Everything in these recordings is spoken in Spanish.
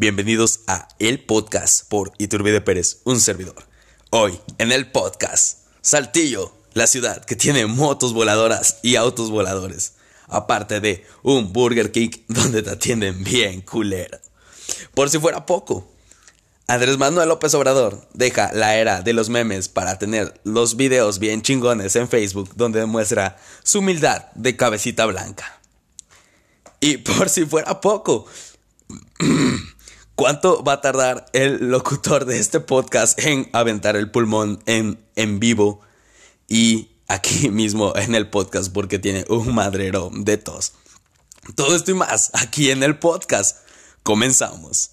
Bienvenidos a El Podcast por Iturbide Pérez, un servidor. Hoy, en el podcast, Saltillo, la ciudad que tiene motos voladoras y autos voladores. Aparte de un Burger King donde te atienden bien culero. Por si fuera poco, Andrés Manuel López Obrador deja la era de los memes para tener los videos bien chingones en Facebook donde demuestra su humildad de cabecita blanca. Y por si fuera poco, ¿cuánto va a tardar el locutor de este podcast en aventar el pulmón en, en vivo y aquí mismo en el podcast porque tiene un madrero de tos? Todo esto y más aquí en el podcast. Comenzamos.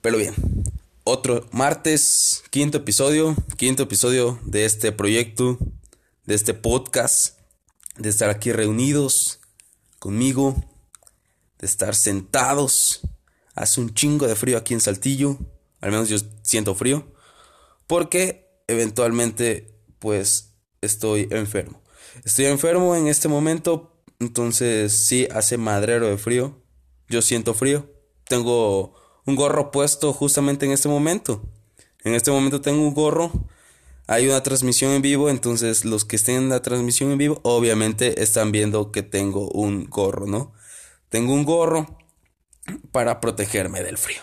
Pero bien, otro martes, quinto episodio, quinto episodio de este proyecto, de este podcast, de estar aquí reunidos conmigo, de estar sentados. Hace un chingo de frío aquí en Saltillo, al menos yo siento frío, porque eventualmente pues estoy enfermo. Estoy enfermo en este momento, entonces sí hace madrero de frío. Yo siento frío. Tengo un gorro puesto justamente en este momento. En este momento tengo un gorro. Hay una transmisión en vivo, entonces los que estén en la transmisión en vivo obviamente están viendo que tengo un gorro, ¿no? Tengo un gorro para protegerme del frío.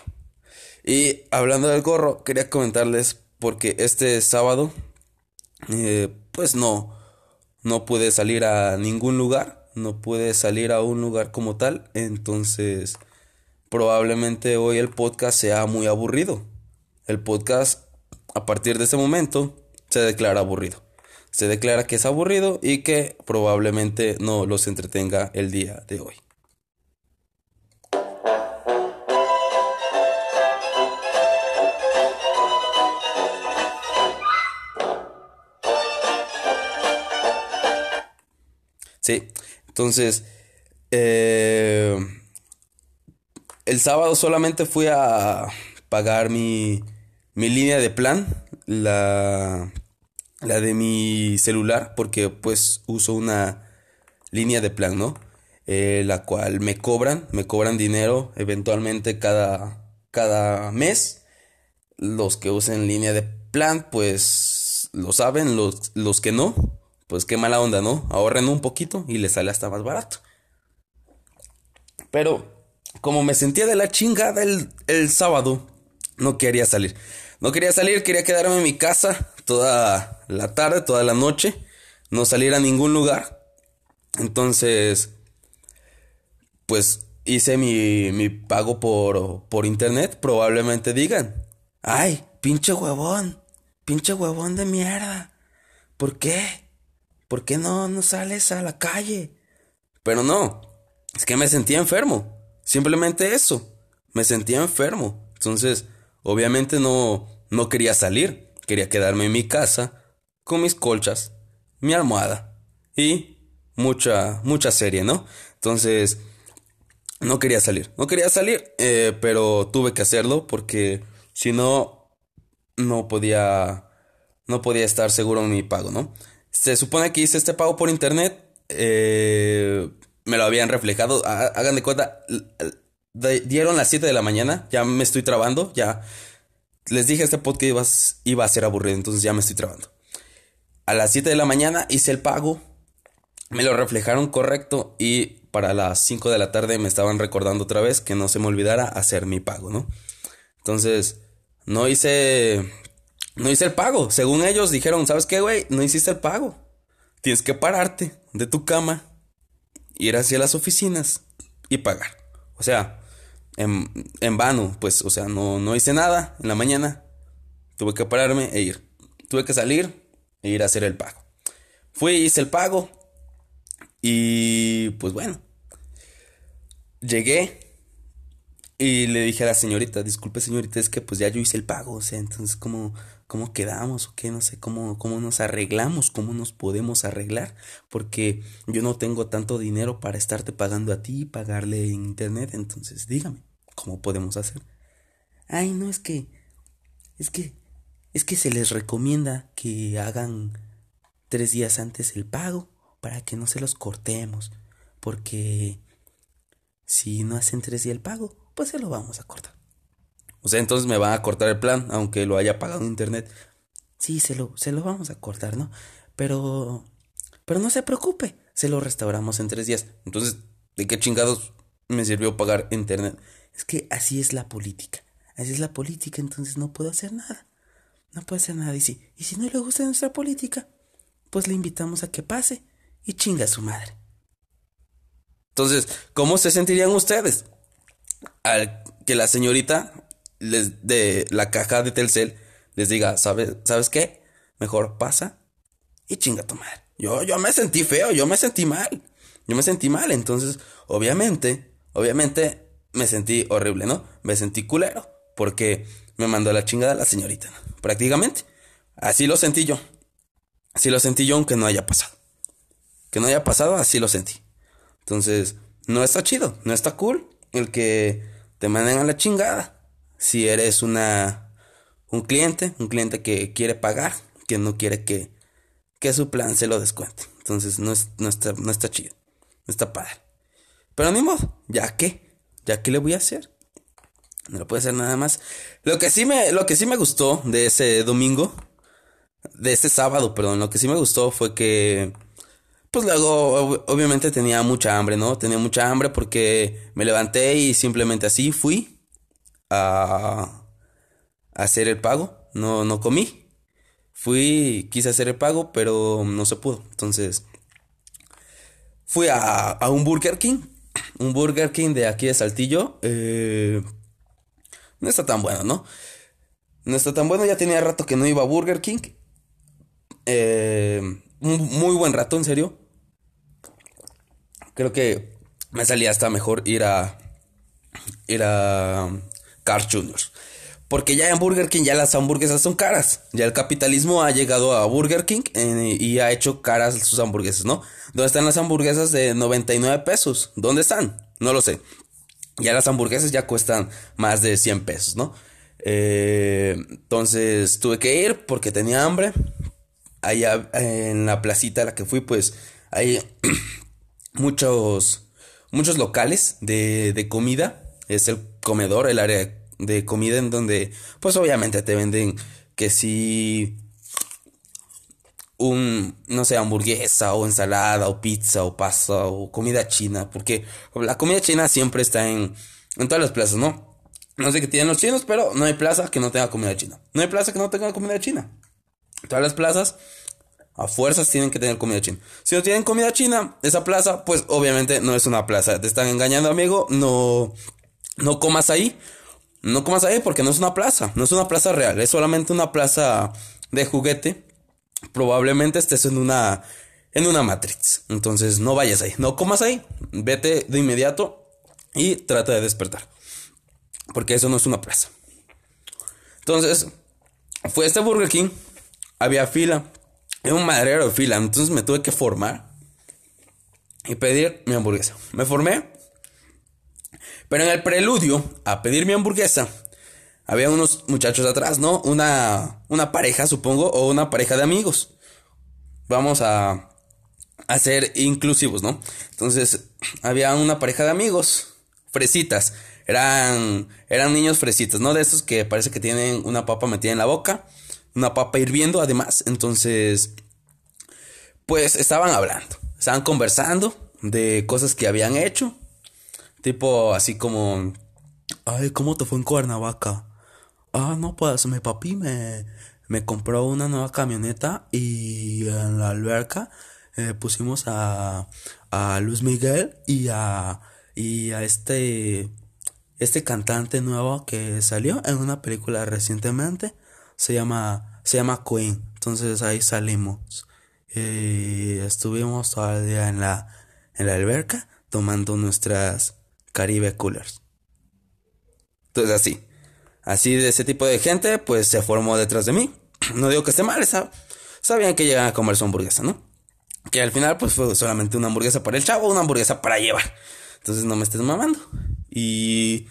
Y hablando del gorro, quería comentarles porque este sábado, eh, pues no, no pude salir a ningún lugar, no pude salir a un lugar como tal, entonces probablemente hoy el podcast sea muy aburrido. El podcast, a partir de ese momento, se declara aburrido. Se declara que es aburrido y que probablemente no los entretenga el día de hoy. Sí, entonces, eh, el sábado solamente fui a pagar mi, mi línea de plan, la, la de mi celular, porque pues uso una línea de plan, ¿no? Eh, la cual me cobran, me cobran dinero eventualmente cada, cada mes. Los que usen línea de plan, pues lo saben, los, los que no, pues qué mala onda, ¿no? Ahorren un poquito y les sale hasta más barato. Pero como me sentía de la chingada el, sábado, no quería salir. No quería salir, quería quedarme en mi casa toda la tarde, toda la noche, no salir a ningún lugar. Entonces, pues hice mi, mi pago por, por internet. Probablemente digan, ay, pinche huevón, pinche huevón de mierda. ¿Por qué? ¿Por qué no, no sales a la calle? Pero no, es que me sentía enfermo. Simplemente eso. Me sentía enfermo. Entonces, obviamente no, no quería salir. Quería quedarme en mi casa con mis colchas, mi almohada y mucha, mucha serie, ¿no? Entonces, no quería salir. No quería salir, eh, pero tuve que hacerlo porque si no, no podía, no podía estar seguro en mi pago, ¿no? Se supone que hice este pago por internet. Eh, me lo habían reflejado. Hagan de cuenta, dieron las 7 de la mañana, ya me estoy trabando, ya les dije este podcast iba, iba a ser aburrido, entonces ya me estoy trabando. A las 7 de la mañana hice el pago, me lo reflejaron correcto y para las 5 de la tarde me estaban recordando otra vez que no se me olvidara hacer mi pago, ¿no? Entonces, no hice no hice el pago. Según ellos dijeron, ¿sabes qué, güey? No hiciste el pago. Tienes que pararte de tu cama ir hacia las oficinas y pagar. O sea, en, en vano, pues, o sea, no, no hice nada en la mañana. Tuve que pararme e ir. Tuve que salir e ir a hacer el pago. Fui, hice el pago. Y pues bueno. Llegué y le dije a la señorita, disculpe señorita, es que pues ya yo hice el pago, o sea, entonces cómo, cómo quedamos o qué, no sé, cómo, cómo nos arreglamos, cómo nos podemos arreglar, porque yo no tengo tanto dinero para estarte pagando a ti y pagarle en internet, entonces dígame, ¿cómo podemos hacer? Ay, no, es que, es que, es que se les recomienda que hagan tres días antes el pago para que no se los cortemos. Porque si no hacen tres días el pago, pues se lo vamos a cortar. O sea, entonces me van a cortar el plan, aunque lo haya pagado internet. Sí, se lo, se lo vamos a cortar, ¿no? Pero, pero no se preocupe, se lo restauramos en tres días. Entonces, ¿de qué chingados me sirvió pagar internet? Es que así es la política. Así es la política, entonces no puedo hacer nada. No puedo hacer nada. Y si, y si no le gusta nuestra política, pues le invitamos a que pase y chinga a su madre. Entonces, ¿cómo se sentirían ustedes? Al que la señorita les de la caja de Telcel les diga, ¿sabes, ¿sabes qué? Mejor pasa y chinga tu madre. Yo, yo me sentí feo, yo me sentí mal. Yo me sentí mal, entonces, obviamente, obviamente me sentí horrible, ¿no? Me sentí culero, porque me mandó la chingada la señorita, prácticamente. Así lo sentí yo. Así lo sentí yo, aunque no haya pasado. Que no haya pasado, así lo sentí. Entonces, no está chido, no está cool el que te manden a la chingada. Si eres una un cliente, un cliente que quiere pagar, que no quiere que, que su plan se lo descuente. Entonces no, es, no, está, no está chido, no está padre. Pero ni modo, ya que, ya que le voy a hacer. No lo puede hacer nada más. Lo que sí me, lo que sí me gustó de ese domingo, de este sábado, perdón, lo que sí me gustó fue que pues luego, obviamente tenía mucha hambre, ¿no? Tenía mucha hambre porque me levanté y simplemente así fui a, hacer el pago. No, no comí. Fui, quise hacer el pago, pero no se pudo. Entonces, fui a, a un Burger King. Un Burger King de aquí de Saltillo. Eh, no está tan bueno, ¿no? No está tan bueno. Ya tenía rato que no iba a Burger King. Eh, muy buen rato, en serio. Creo que me salía hasta mejor ir a ir a Carl Jr. Porque ya en Burger King ya las hamburguesas son caras. Ya el capitalismo ha llegado a Burger King eh, y ha hecho caras sus hamburguesas, ¿no? ¿Dónde están las hamburguesas de 99 pesos? ¿Dónde están? No lo sé. Ya las hamburguesas ya cuestan más de 100 pesos, ¿no? Eh, entonces tuve que ir porque tenía hambre allá en la placita a la que fui, pues hay muchos, muchos locales de, de comida. Es el comedor, el área de comida en donde, pues obviamente te venden que si un, no sé, hamburguesa o ensalada o pizza o pasta o comida china, porque la comida china siempre está en, en todas las plazas, ¿no? No sé qué tienen los chinos, pero no hay plaza que no tenga comida china. No hay plaza que no tenga comida china. Todas las plazas a fuerzas tienen que tener comida china. Si no tienen comida china, esa plaza, pues obviamente no es una plaza. Te están engañando, amigo. No, no comas ahí. No comas ahí porque no es una plaza. No es una plaza real. Es solamente una plaza de juguete. Probablemente estés en una, en una Matrix. Entonces no vayas ahí. No comas ahí. Vete de inmediato y trata de despertar. Porque eso no es una plaza. Entonces, fue este Burger King había fila. Era un madrero de fila. Entonces me tuve que formar. Y pedir mi hamburguesa. Me formé. Pero en el preludio a pedir mi hamburguesa. Había unos muchachos atrás, ¿no? Una, una pareja, supongo. O una pareja de amigos. Vamos a, a ser inclusivos, ¿no? Entonces, había una pareja de amigos. Fresitas. Eran, eran niños fresitas, ¿no? De esos que parece que tienen una papa metida en la boca una papa hirviendo además. Entonces, pues estaban hablando, estaban conversando de cosas que habían hecho. Tipo así como, ay, ¿cómo te fue en Cuernavaca? Ah, no, pues mi papi me, me compró una nueva camioneta y en la alberca eh, pusimos a, a Luis Miguel y a, y a este, este cantante nuevo que salió en una película recientemente se llama, se llama Queen. Entonces ahí salimos. Y estuvimos todavía en la, en la alberca tomando nuestras Caribe Coolers. Entonces así. Así de ese tipo de gente, pues se formó detrás de mí. No digo que esté mal, sabían que llegaban a comer su hamburguesa, ¿no? Que al final, pues fue solamente una hamburguesa para el chavo, una hamburguesa para llevar. Entonces no me estés mamando. Y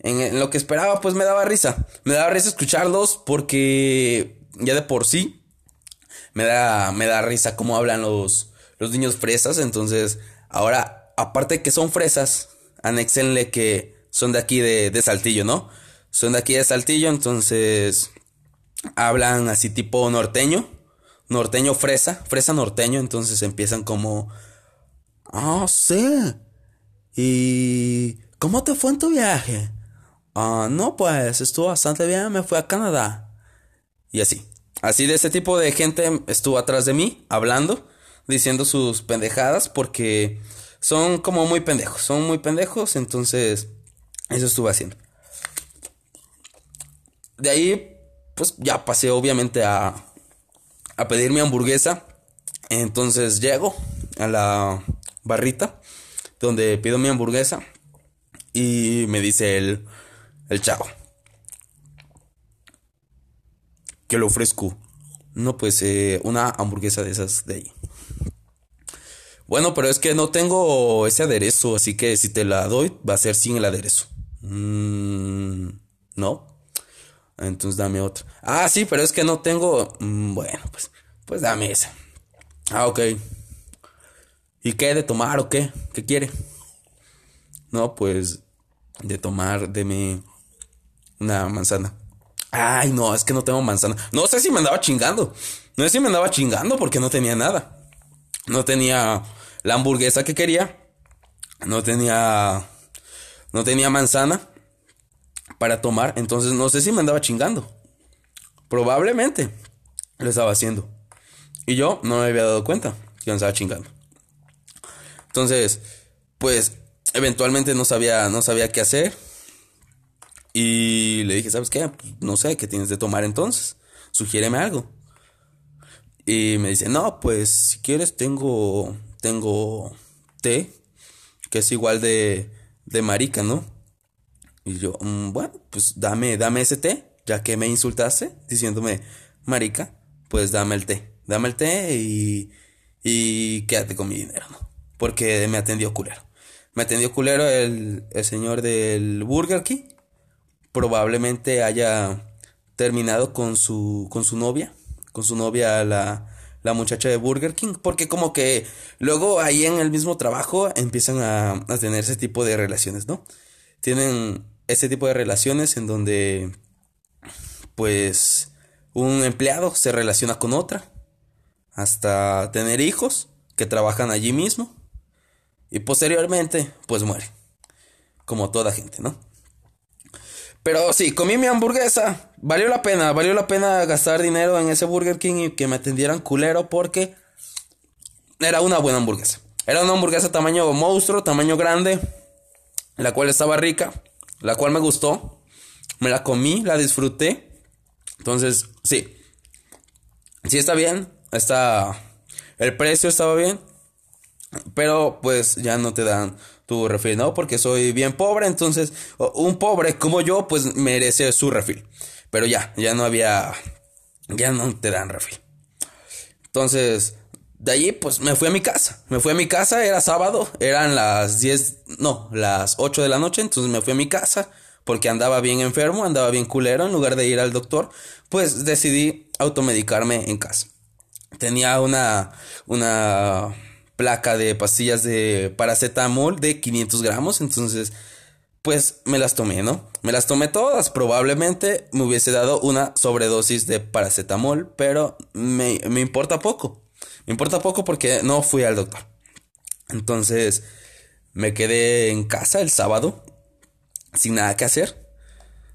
en, lo que esperaba, pues me daba risa. Me daba risa escucharlos porque ya de por sí me da, me da risa cómo hablan los, los niños fresas. Entonces, ahora, aparte que son fresas, anexenle que son de aquí de, de Saltillo, ¿no? Son de aquí de Saltillo, entonces hablan así tipo norteño, norteño fresa, fresa norteño, entonces empiezan como, ah, sí, ¿y cómo te fue en tu viaje? Ah, no, pues estuvo bastante bien, me fui a Canadá. Y así. Así de ese tipo de gente estuvo atrás de mí, hablando, diciendo sus pendejadas, porque son como muy pendejos, son muy pendejos, entonces eso estuvo haciendo. De ahí, pues ya pasé obviamente a, a pedir mi hamburguesa. Entonces llego a la barrita donde pido mi hamburguesa y me dice el, el chavo. Que lo ofrezco. No, pues eh, una hamburguesa de esas de ahí. Bueno, pero es que no tengo ese aderezo, así que si te la doy va a ser sin el aderezo. Mm, no. Entonces dame otra. Ah, sí, pero es que no tengo... Mm, bueno, pues, pues dame esa. Ah, ok. ¿Y qué? ¿De tomar o qué? ¿Qué quiere? No, pues de tomar, deme una manzana. Ay, no, es que no tengo manzana. No sé si me andaba chingando. No sé si me andaba chingando porque no tenía nada. No tenía la hamburguesa que quería. No tenía. No tenía manzana para tomar. Entonces no sé si me andaba chingando. Probablemente lo estaba haciendo. Y yo no me había dado cuenta que me estaba chingando. Entonces, pues eventualmente no sabía, no sabía qué hacer. Y le dije, ¿sabes qué? No sé, ¿qué tienes de tomar entonces? Sugiéreme algo. Y me dice, no, pues si quieres tengo, tengo té, que es igual de, de marica, ¿no? Y yo, mm, bueno, pues dame, dame ese té, ya que me insultaste diciéndome marica, pues dame el té, dame el té y, y quédate con mi dinero, ¿no? Porque me atendió culero. Me atendió culero el, el señor del Burger King. Probablemente haya terminado con su, con su novia, con su novia la, la muchacha de Burger King, porque como que luego ahí en el mismo trabajo empiezan a, a tener ese tipo de relaciones, ¿no? Tienen ese tipo de relaciones en donde pues un empleado se relaciona con otra hasta tener hijos que trabajan allí mismo y posteriormente pues muere como toda gente, ¿no? Pero sí, comí mi hamburguesa, valió la pena, valió la pena gastar dinero en ese Burger King y que me atendieran culero porque era una buena hamburguesa. Era una hamburguesa tamaño monstruo, tamaño grande, la cual estaba rica la cual me gustó. Me la comí, la disfruté. Entonces, sí. Sí está bien. Está. El precio estaba bien. Pero pues ya no te dan tu refil, ¿no? Porque soy bien pobre. Entonces, un pobre como yo, pues merece su refil. Pero ya, ya no había. Ya no te dan refil. Entonces, de allí, pues me fui a mi casa. Me fui a mi casa, era sábado, eran las 10, no, las 8 de la noche. Entonces me fui a mi casa porque andaba bien enfermo, andaba bien culero. En lugar de ir al doctor, pues decidí automedicarme en casa. Tenía una, una placa de pastillas de paracetamol de 500 gramos. Entonces, pues me las tomé, ¿no? Me las tomé todas. Probablemente me hubiese dado una sobredosis de paracetamol, pero me, me importa poco. Me importa poco porque no fui al doctor. Entonces me quedé en casa el sábado sin nada que hacer.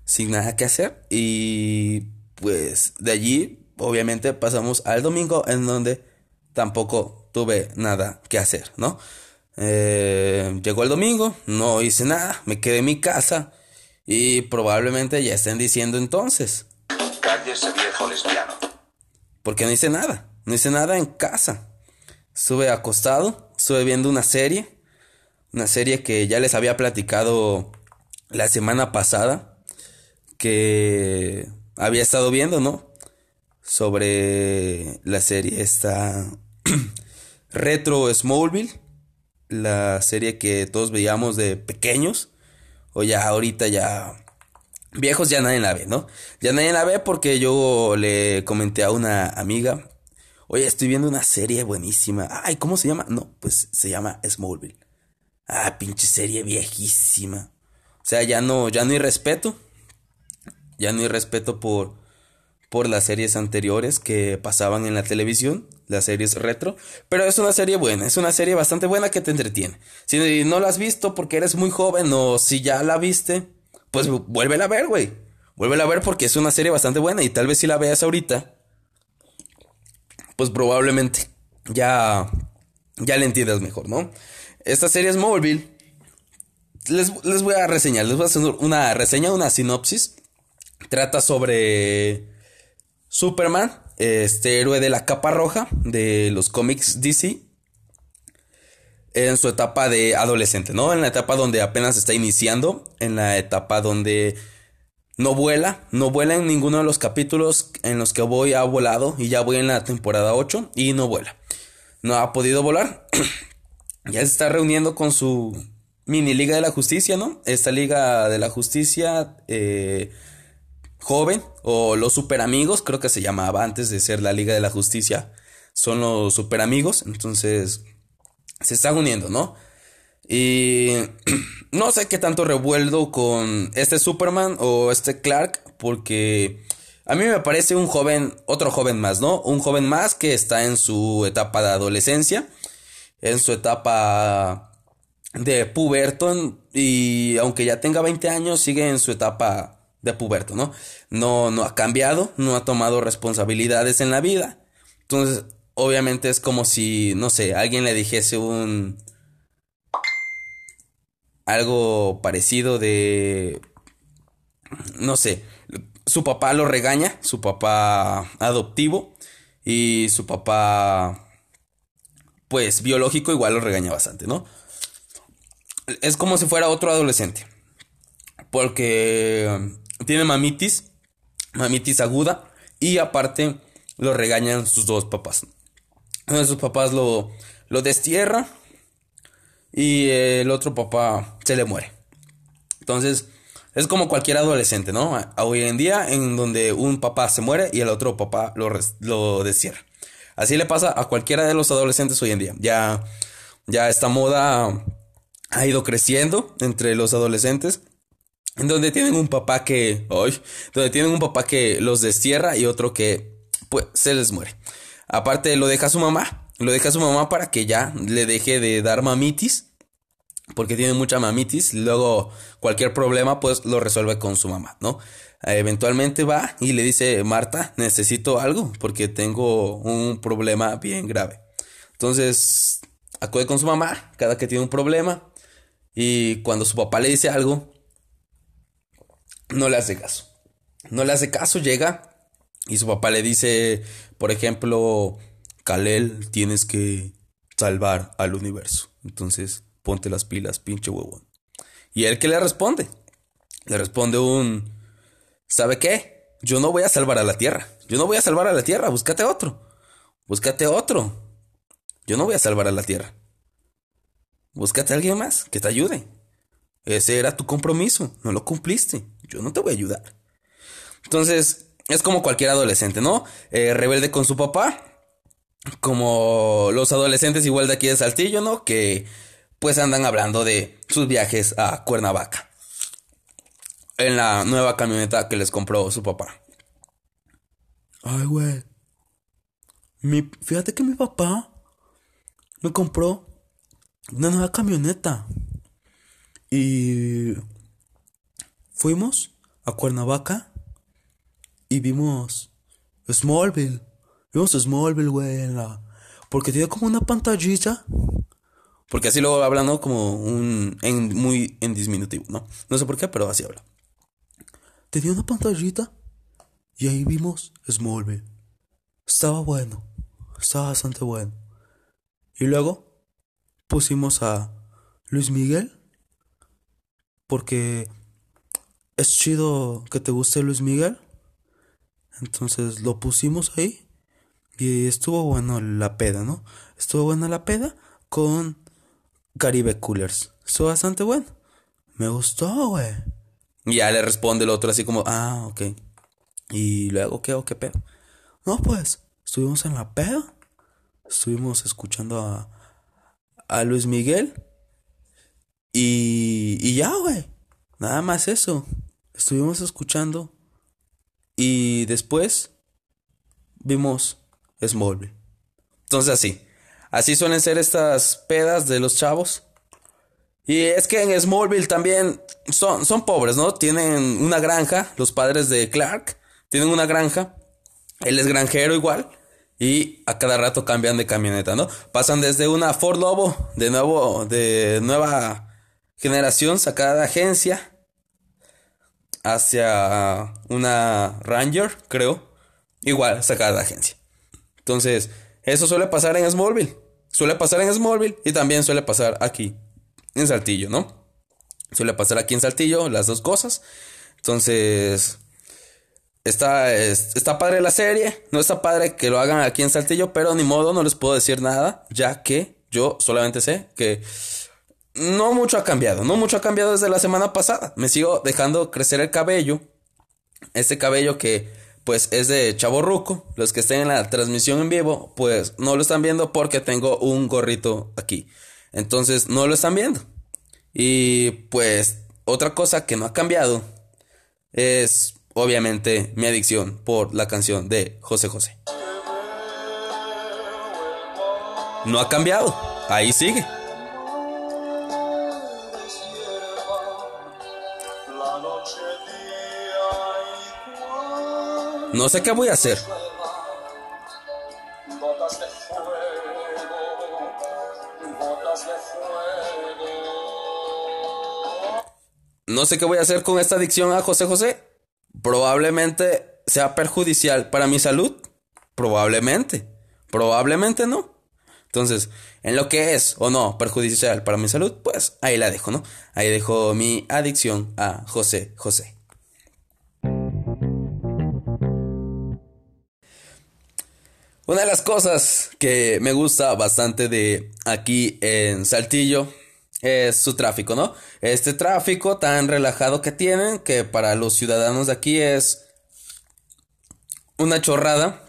Sin nada que hacer. Y pues de allí obviamente pasamos al domingo en donde tampoco tuve nada que hacer, ¿no? Eh, llegó el domingo, no hice nada, me quedé en mi casa y probablemente ya estén diciendo entonces. Cállese viejo lesbiano. Porque no hice nada. No hice nada en casa. Estuve acostado, estuve viendo una serie, una serie que ya les había platicado la semana pasada, que había estado viendo, ¿no? Sobre la serie esta Retro Smallville, la serie que todos veíamos de pequeños, o ya ahorita ya viejos ya nadie la ve, ¿no? Ya nadie la ve porque yo le comenté a una amiga, oye, estoy viendo una serie buenísima. Ay, ¿cómo se llama? No, pues se llama Smallville. Ah, pinche serie viejísima. O sea, ya no, ya no hay respeto. Ya no hay respeto por, por las series anteriores que pasaban en la televisión, las series retro. Pero es una serie buena, es una serie bastante buena que te entretiene. Si no la has visto porque eres muy joven o si ya la viste, pues vuélvela a ver, güey. Vuélvela a ver porque es una serie bastante buena y tal vez si la veas ahorita, pues probablemente ya, ya la entiendas mejor, ¿no? Esta serie es Mobile. Les, les voy a reseñar, les voy a hacer una reseña, una sinopsis. Trata sobre Superman, este héroe de la capa roja de los cómics DC, en su etapa de adolescente, ¿no? En la etapa donde apenas está iniciando, en la etapa donde no vuela, no vuela en ninguno de los capítulos en los que voy ha volado y ya voy en la temporada 8 y no vuela. No ha podido volar. ya se está reuniendo con su mini liga de la justicia, ¿no? Esta liga de la justicia eh, joven o los super amigos, creo que se llamaba antes de ser la liga de la justicia. Son los super amigos, entonces se están uniendo, ¿no? Y no sé qué tanto revuelvo con este Superman o este Clark, porque a mí me parece un joven, otro joven más, ¿no? Un joven más que está en su etapa de adolescencia, en su etapa de puberto, y aunque ya tenga 20 años, sigue en su etapa de puberto, ¿no? No, no ha cambiado, no ha tomado responsabilidades en la vida. Entonces, obviamente es como si, no sé, alguien le dijese un... algo parecido de... no sé, su papá lo regaña, su papá adoptivo y su papá pues biológico igual lo regaña bastante, ¿no? Es como si fuera otro adolescente. Porque tiene mamitis, mamitis aguda y aparte lo regañan sus dos papás. Uno de sus papás lo, lo destierra y el otro papá se le muere. Entonces, es como cualquier adolescente, ¿no? Hoy en día, en donde un papá se muere y el otro papá lo, lo destierra. Así le pasa a cualquiera de los adolescentes hoy en día. Ya, ya esta moda ha ido creciendo entre los adolescentes. Donde tienen un papá que. Hoy. Donde tienen un papá que los destierra y otro que. Pues se les muere. Aparte lo deja su mamá, lo deja su mamá para que ya le deje de dar mamitis, porque tiene mucha mamitis, luego cualquier problema pues lo resuelve con su mamá, ¿no? Eventualmente va y le dice, Marta, necesito algo porque tengo un problema bien grave. Entonces, acude con su mamá cada que tiene un problema y cuando su papá le dice algo, no le hace caso. No le hace caso, llega y su papá le dice, por ejemplo, Kalel, tienes que salvar al universo. Entonces, ponte las pilas, pinche huevón. ¿Y él qué le responde? Le responde un, ¿sabe qué? Yo no voy a salvar a la Tierra. Yo no voy a salvar a la Tierra. Búscate otro. Búscate otro. Yo no voy a salvar a la Tierra. Búscate a alguien más que te ayude. Ese era tu compromiso. No lo cumpliste. Yo no te voy a ayudar. Entonces, es como cualquier adolescente, ¿no? Eh, rebelde con su papá. Como los adolescentes igual de aquí de Saltillo, ¿no? Que pues andan hablando de sus viajes a Cuernavaca. En la nueva camioneta que les compró su papá. Ay, güey. Mi, fíjate que mi papá me compró una nueva camioneta. Y fuimos a Cuernavaca y vimos Smallville. Vimos Smallville, güey, la... Porque tiene como una pantallita. Porque así lo habla, ¿no? Como un... En, muy en disminutivo, ¿no? No sé por qué, pero así habla. Tenía una pantallita. Y ahí vimos Smallville. Estaba bueno. Estaba bastante bueno. Y luego pusimos a Luis Miguel. Porque es chido que te guste Luis Miguel. Entonces lo pusimos ahí y estuvo bueno la peda, ¿no? Estuvo buena la peda con Caribe Coolers. Estuvo bastante bueno. Me gustó, güey. Y ya le responde el otro así como, ah, ok. Y luego, ¿qué o qué pedo? No, pues, estuvimos en la peda. Estuvimos escuchando a, a Luis Miguel. Y, y ya, güey. Nada más eso. Estuvimos escuchando. Y después vimos Smallville. Entonces así. Así suelen ser estas pedas de los chavos. Y es que en Smallville también son, son pobres, ¿no? Tienen una granja, los padres de Clark tienen una granja. Él es granjero igual. Y a cada rato cambian de camioneta, ¿no? Pasan desde una Ford Lobo de nuevo, de nueva generación sacada de agencia hacia una Ranger, creo. Igual sacada de agencia. Entonces, eso suele pasar en Smallville. Suele pasar en Smallville y también suele pasar aquí en Saltillo, ¿no? Suele pasar aquí en Saltillo las dos cosas. Entonces, está, está padre la serie. No está padre que lo hagan aquí en Saltillo, pero ni modo, no les puedo decir nada, ya que yo solamente sé que no mucho ha cambiado, no mucho ha cambiado desde la semana pasada. Me sigo dejando crecer el cabello. Este cabello que pues es de chaborruco. Los que estén en la transmisión en vivo, pues no lo están viendo porque tengo un gorrito aquí. Entonces no lo están viendo. Y pues otra cosa que no ha cambiado es obviamente mi adicción por la canción de José José. No ha cambiado, ahí sigue. No sé qué voy a hacer. No sé qué voy a hacer con esta adicción a José José. Probablemente sea perjudicial para mi salud. Probablemente. Probablemente no. Entonces, en lo que es o no perjudicial para mi salud, pues ahí la dejo, ¿no? Ahí dejo mi adicción a José José. Una de las cosas que me gusta bastante de aquí en Saltillo es su tráfico, ¿no? Este tráfico tan relajado que tienen que para los ciudadanos de aquí es una chorrada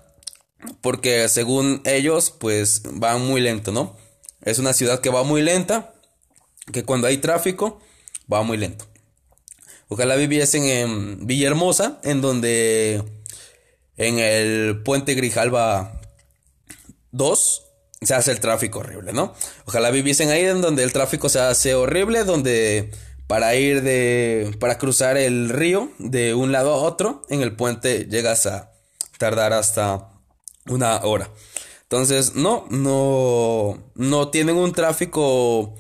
porque según ellos pues va muy lento, ¿no? Es una ciudad que va muy lenta, que cuando hay tráfico va muy lento. Ojalá viviesen en Villahermosa, en donde en el puente Grijalva Dos, se hace el tráfico horrible, ¿no? Ojalá viviesen ahí en donde el tráfico se hace horrible, donde para ir de, para cruzar el río de un lado a otro, en el puente llegas a tardar hasta una hora. Entonces, no, no, no tienen un tráfico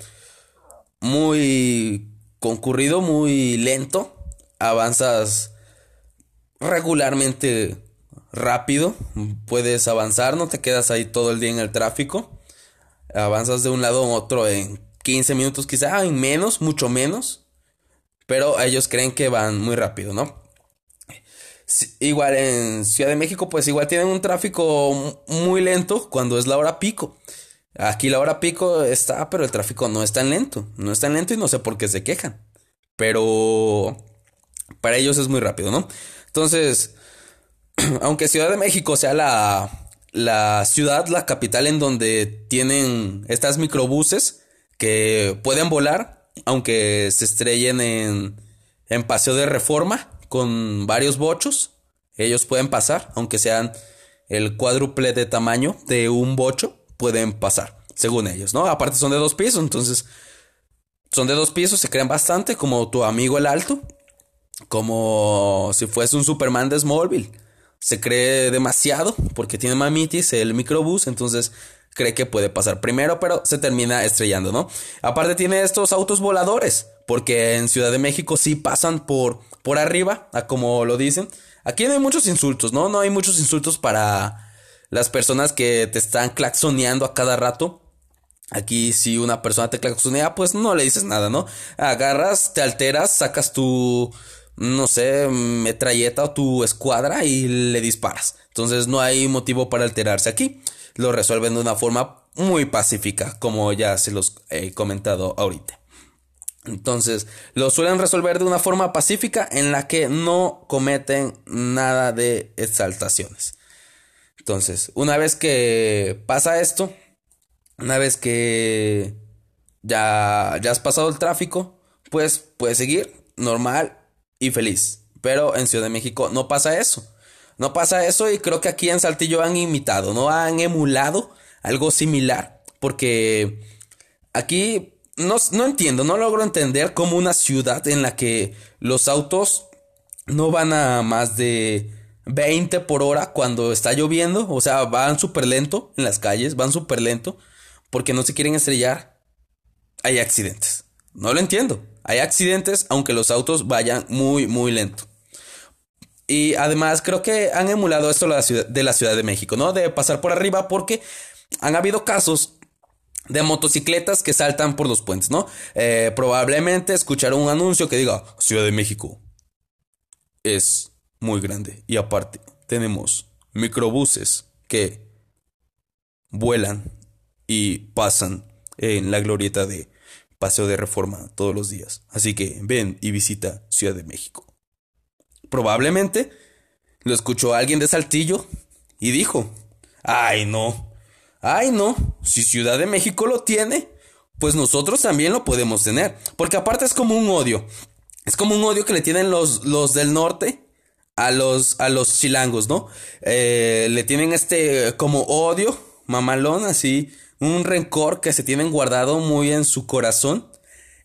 muy concurrido, muy lento. Avanzas regularmente rápido, puedes avanzar, no te quedas ahí todo el día en el tráfico. Avanzas de un lado a otro en 15 minutos, quizá en menos, mucho menos. Pero ellos creen que van muy rápido, ¿no? igual en Ciudad de México, pues igual tienen un tráfico muy lento cuando es la hora pico. Aquí la hora pico está, pero el tráfico no es tan lento. No es tan lento y no sé por qué se quejan. Pero para ellos es muy rápido, ¿no? Entonces, aunque Ciudad de México sea la, la ciudad, la capital en donde tienen estas microbuses que pueden volar, aunque se estrellen en, en paseo de reforma con varios bochos, ellos pueden pasar, aunque sean el cuádruple de tamaño de un bocho, pueden pasar, según ellos, ¿no? Aparte son de dos pisos, entonces son de dos pisos, se crean bastante, como tu amigo el alto, como si fuese un Superman de Smallville se cree demasiado porque tiene mamitis el microbús, entonces cree que puede pasar primero, pero se termina estrellando, ¿no? Aparte tiene estos autos voladores, porque en Ciudad de México sí pasan por, por arriba, a como lo dicen. Aquí no hay muchos insultos, ¿no? No hay muchos insultos para las personas que te están claxoneando a cada rato. Aquí si una persona te claxonea, pues no le dices nada, ¿no? Agarras, te alteras, sacas tu no sé, metralleta o tu escuadra y le disparas. Entonces no hay motivo para alterarse aquí. Lo resuelven de una forma muy pacífica, como ya se los he comentado ahorita. Entonces, lo suelen resolver de una forma pacífica en la que no cometen nada de exaltaciones. Entonces, una vez que pasa esto, una vez que ya, ya has pasado el tráfico, pues puedes seguir normal y feliz. Pero en Ciudad de México no pasa eso. No pasa eso y creo que aquí en Saltillo han imitado, no han emulado algo similar. Porque aquí no, no entiendo, no logro entender cómo una ciudad en la que los autos no van a más de 20 por hora cuando está lloviendo. O sea, van súper lento en las calles, van súper lento porque no se quieren estrellar. Hay accidentes. No lo entiendo. Hay accidentes aunque los autos vayan muy, muy lento. Y además creo que han emulado esto de la, ciudad, de México, ¿no? De pasar por arriba porque han habido casos de motocicletas que saltan por los puentes, ¿no? Eh, probablemente escucharon un anuncio que diga Ciudad de México es muy grande y aparte tenemos microbuses que vuelan y pasan en la glorieta de Paseo de Reforma todos los días. Así que ven y visita Ciudad de México. Probablemente lo escuchó alguien de Saltillo y dijo, ay no, ay no, si Ciudad de México lo tiene, pues nosotros también lo podemos tener. Porque aparte es como un odio. Es como un odio que le tienen los, los del norte a los, a los chilangos, ¿no? Eh, le tienen este como odio, mamalón, así, un rencor que se tienen guardado muy en su corazón.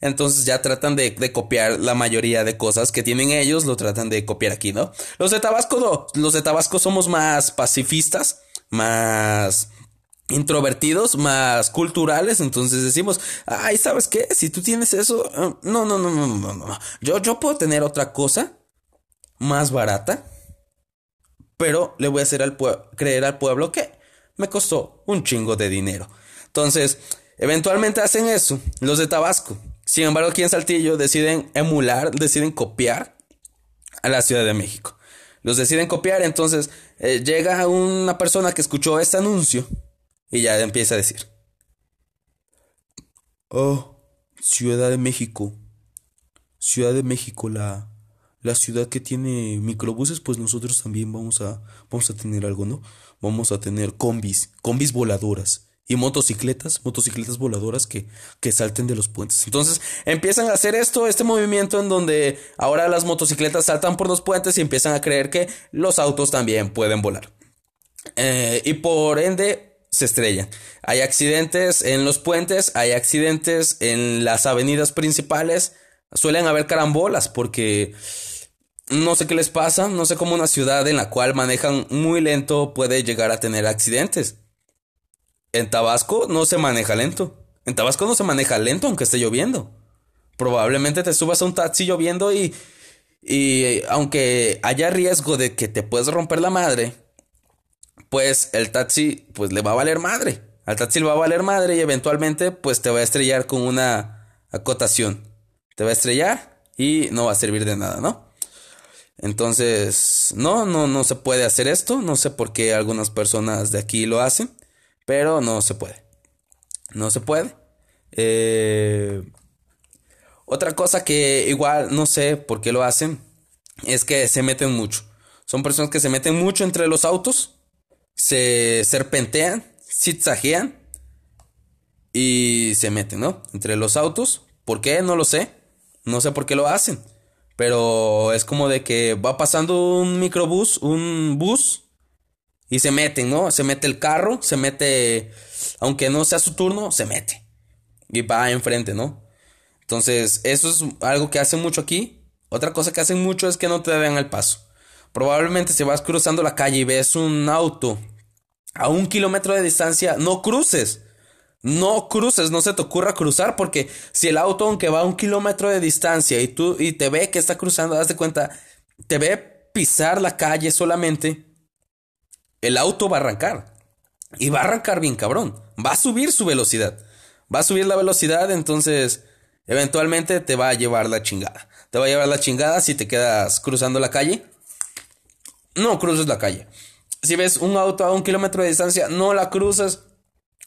Entonces ya tratan de, copiar la mayoría de cosas que tienen ellos, lo tratan de copiar aquí, ¿no? Los de Tabasco no, los de Tabasco somos más pacifistas, más introvertidos, más culturales, entonces decimos, ay, ¿sabes qué? Si tú tienes eso, no, no, no, no, no, no, yo, yo puedo tener otra cosa más barata, pero le voy a hacer al creer al pueblo que me costó un chingo de dinero. Entonces, eventualmente hacen eso, los de Tabasco. Sin embargo, aquí en Saltillo deciden emular, deciden copiar a la Ciudad de México. Los deciden copiar, entonces eh, llega una persona que escuchó este anuncio y ya empieza a decir, oh, Ciudad de México, Ciudad de México, la, la ciudad que tiene microbuses, pues nosotros también vamos a, vamos a tener algo, ¿no? Vamos a tener combis, combis voladoras y motocicletas, motocicletas voladoras que, que salten de los puentes. Entonces empiezan a hacer esto, este movimiento en donde ahora las motocicletas saltan por los puentes y empiezan a creer que los autos también pueden volar. Eh, y por ende se estrellan. Hay accidentes en los puentes, hay accidentes en las avenidas principales. Suelen haber carambolas porque no sé qué les pasa, no sé cómo una ciudad en la cual manejan muy lento puede llegar a tener accidentes. En Tabasco no se maneja lento. En Tabasco no se maneja lento aunque esté lloviendo. Probablemente te subas a un taxi lloviendo y, y aunque haya riesgo de que te puedas romper la madre, pues el taxi pues le va a valer madre. Al taxi le va a valer madre y eventualmente pues te va a estrellar con una acotación. Te va a estrellar y no va a servir de nada, ¿no? Entonces, no, no, no se puede hacer esto. No sé por qué algunas personas de aquí lo hacen. Pero no se puede. No se puede. Eh, otra cosa que igual no sé por qué lo hacen es que se meten mucho. Son personas que se meten mucho entre los autos, se serpentean, zigzaguean y se meten, ¿no? Entre los autos. ¿Por qué? No lo sé. No sé por qué lo hacen. Pero es como de que va pasando un microbús, un bus y se meten, ¿no? Se mete el carro, se mete, aunque no sea su turno, se mete. Y va enfrente, ¿no? Entonces, eso es algo que hacen mucho aquí. Otra cosa que hacen mucho es que no te den el paso. Probablemente si vas cruzando la calle y ves un auto a un kilómetro de distancia, no cruces. No cruces, no se te ocurra cruzar porque si el auto aunque va a un kilómetro de distancia y tú y te ve que está cruzando, das de cuenta, te ve pisar la calle solamente, el auto va a arrancar. Y va a arrancar bien cabrón. Va a subir su velocidad. Va a subir la velocidad, entonces eventualmente te va a llevar la chingada. Te va a llevar la chingada si te quedas cruzando la calle. No cruces la calle. Si ves un auto a un kilómetro de distancia, no la cruces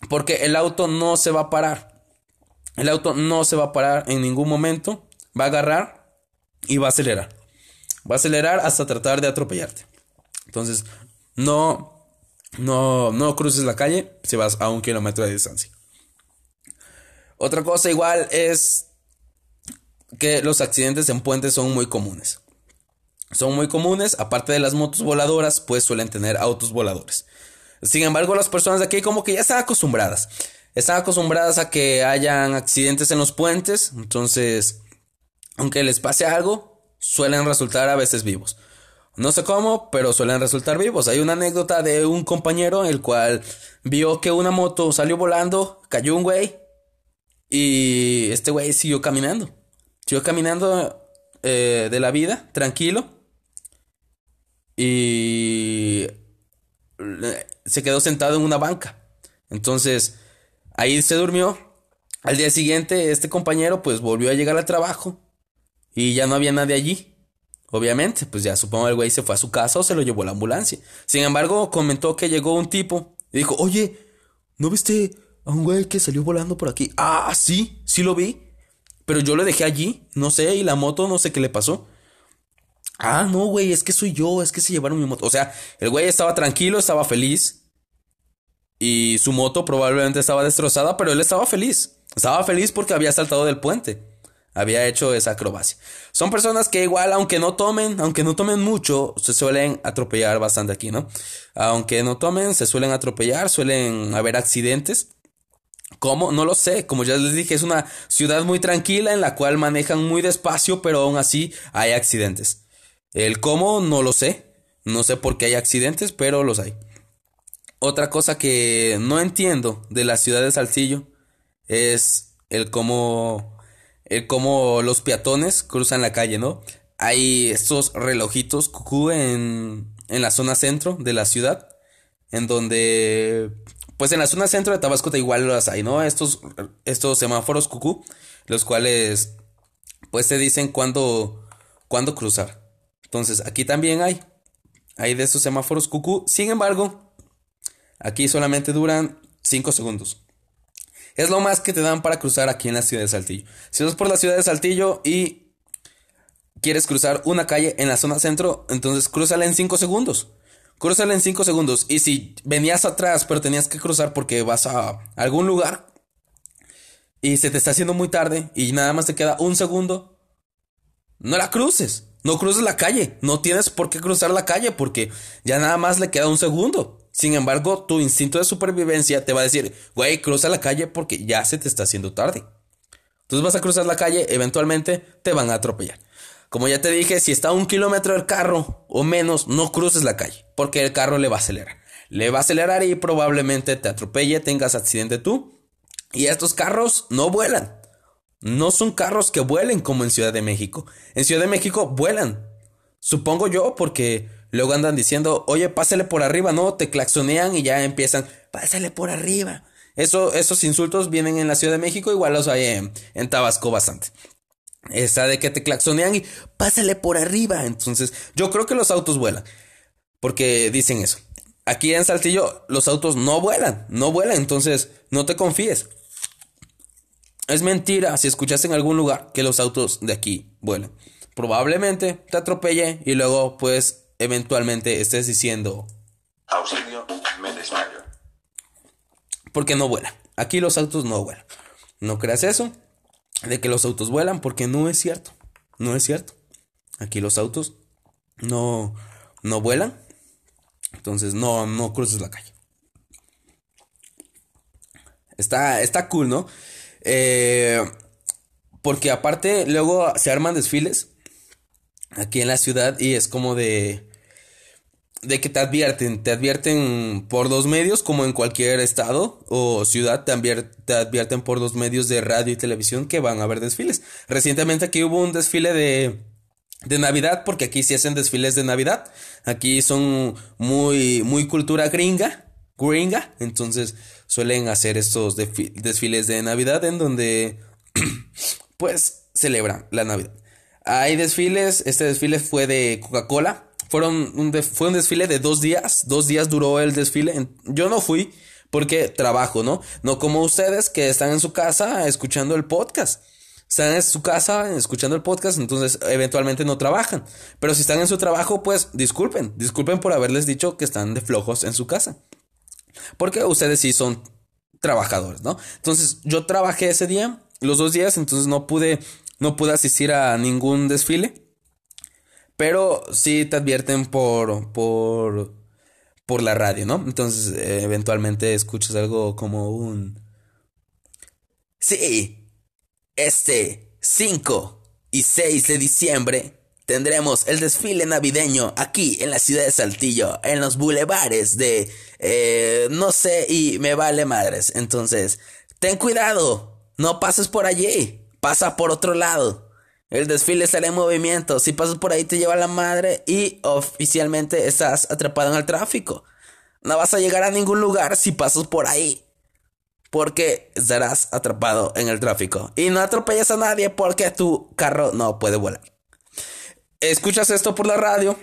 porque el auto no se va a parar. el auto no se va a parar en ningún momento, va a agarrar y va a acelerar. Va a acelerar hasta tratar de atropellarte. Entonces, no, no, no cruces la calle si vas a un kilómetro de distancia. Otra cosa igual es que los accidentes en puentes son muy comunes. Son muy comunes, aparte de las motos voladoras, pues suelen tener autos voladores. Sin embargo, las personas de aquí como que ya están acostumbradas. Están acostumbradas a que hayan accidentes en los puentes, entonces, aunque les pase algo, suelen resultar a veces vivos. No sé cómo, pero suelen resultar vivos. Hay una anécdota de un compañero el cual vio que una moto salió volando, cayó un güey y este güey siguió caminando. Siguió caminando eh, de la vida, tranquilo. Y se quedó sentado en una banca. Entonces, ahí se durmió. Al día siguiente, este compañero pues volvió a llegar al trabajo y ya no había nadie allí. Obviamente, pues ya supongo el güey se fue a su casa o se lo llevó la ambulancia. Sin embargo, comentó que llegó un tipo y dijo, oye, ¿no viste a un güey que salió volando por aquí? Ah, sí, sí lo vi. Pero yo lo dejé allí, no sé, y la moto no sé qué le pasó. Ah, no, güey, es que soy yo, es que se llevaron mi moto. O sea, el güey estaba tranquilo, estaba feliz. Y su moto probablemente estaba destrozada, pero él estaba feliz. Estaba feliz porque había saltado del puente. Había hecho esa acrobacia. Son personas que igual, aunque no tomen, aunque no tomen mucho, se suelen atropellar bastante aquí, ¿no? Aunque no tomen, se suelen atropellar, suelen haber accidentes. ¿Cómo? No lo sé. Como ya les dije, es una ciudad muy tranquila en la cual manejan muy despacio, pero aún así hay accidentes. El cómo no lo sé. No sé por qué hay accidentes, pero los hay. Otra cosa que no entiendo de la ciudad de Saltillo es el cómo, el cómo los peatones cruzan la calle, ¿no? Hay estos relojitos cucú en, en la zona centro de la ciudad, en donde, pues en la zona centro de Tabasco te igual los hay, ¿no? Estos, estos semáforos cucú, los cuales, pues te dicen cuándo, cuándo cruzar. Entonces, aquí también hay. Hay de esos semáforos cucú. Sin embargo, aquí solamente duran 5 segundos. Es lo más que te dan para cruzar aquí en la ciudad de Saltillo. Si vas por la ciudad de Saltillo y quieres cruzar una calle en la zona centro, entonces cruzala en 5 segundos. Cruzala en 5 segundos. Y si venías atrás, pero tenías que cruzar porque vas a algún lugar y se te está haciendo muy tarde y nada más te queda un segundo, no la cruces. No cruces la calle, no tienes por qué cruzar la calle porque ya nada más le queda un segundo. Sin embargo, tu instinto de supervivencia te va a decir, güey, cruza la calle porque ya se te está haciendo tarde. Entonces vas a cruzar la calle, eventualmente te van a atropellar. Como ya te dije, si está a un kilómetro el carro o menos, no cruces la calle porque el carro le va a acelerar. Le va a acelerar y probablemente te atropelle, tengas accidente tú. Y estos carros no vuelan. No son carros que vuelen como en Ciudad de México. En Ciudad de México vuelan. Supongo yo porque luego andan diciendo, oye, pásale por arriba, ¿no? Te claxonean y ya empiezan, pásale por arriba. Eso, esos insultos vienen en la Ciudad de México, igual los hay en, Tabasco bastante. Esa de que te claxonean y pásale por arriba. Entonces, yo creo que los autos vuelan. Porque dicen eso. Aquí en Saltillo los autos no vuelan, no vuelan, entonces no te confíes. Es mentira si escuchas en algún lugar que los autos de aquí vuelan. Probablemente te atropelle y luego pues eventualmente estés diciendo... Auxilio, me desmayo. Porque no vuelan. Aquí los autos no vuelan. No creas eso de que los autos vuelan porque no es cierto. No es cierto. Aquí los autos no, no vuelan. Entonces no, no cruces la calle. Está, está cool, ¿no? Eh, porque aparte luego se arman desfiles aquí en la ciudad y es como de de que te advierten, te advierten por dos medios como en cualquier estado o ciudad, te, te advierten por dos medios de radio y televisión que van a haber desfiles. Recientemente aquí hubo un desfile de, de Navidad porque aquí se hacen desfiles de Navidad. Aquí son muy, muy cultura gringa, gringa, entonces suelen hacer estos desfiles de Navidad en donde pues celebran la Navidad. Hay desfiles, este desfile fue de Coca-Cola, fueron un fue un desfile de dos días, dos días duró el desfile, yo no fui, porque trabajo, ¿no? No como ustedes que están en su casa escuchando el podcast. Están en su casa escuchando el podcast, entonces eventualmente no trabajan. Pero si están en su trabajo, pues disculpen, disculpen por haberles dicho que están de flojos en su casa. Porque ustedes sí son trabajadores, ¿no? Entonces yo trabajé ese día, los dos días, entonces no pude, no pude asistir a ningún desfile. Pero sí te advierten por, por, por la radio, ¿no? Entonces eventualmente escuchas algo como un... Sí, este 5 y 6 de diciembre tendremos el desfile navideño aquí en la ciudad de Saltillo, en los bulevares de, eh, no sé, y me vale madres. Entonces, ten cuidado, no pases por allí, pasa por otro lado. El desfile estará en movimiento, si pasas por ahí te lleva la madre y oficialmente estás atrapado en el tráfico. No vas a llegar a ningún lugar si pasas por ahí porque estarás atrapado en el tráfico. Y no atropellas a nadie porque tu carro no puede volar. Escuchas esto por la radio,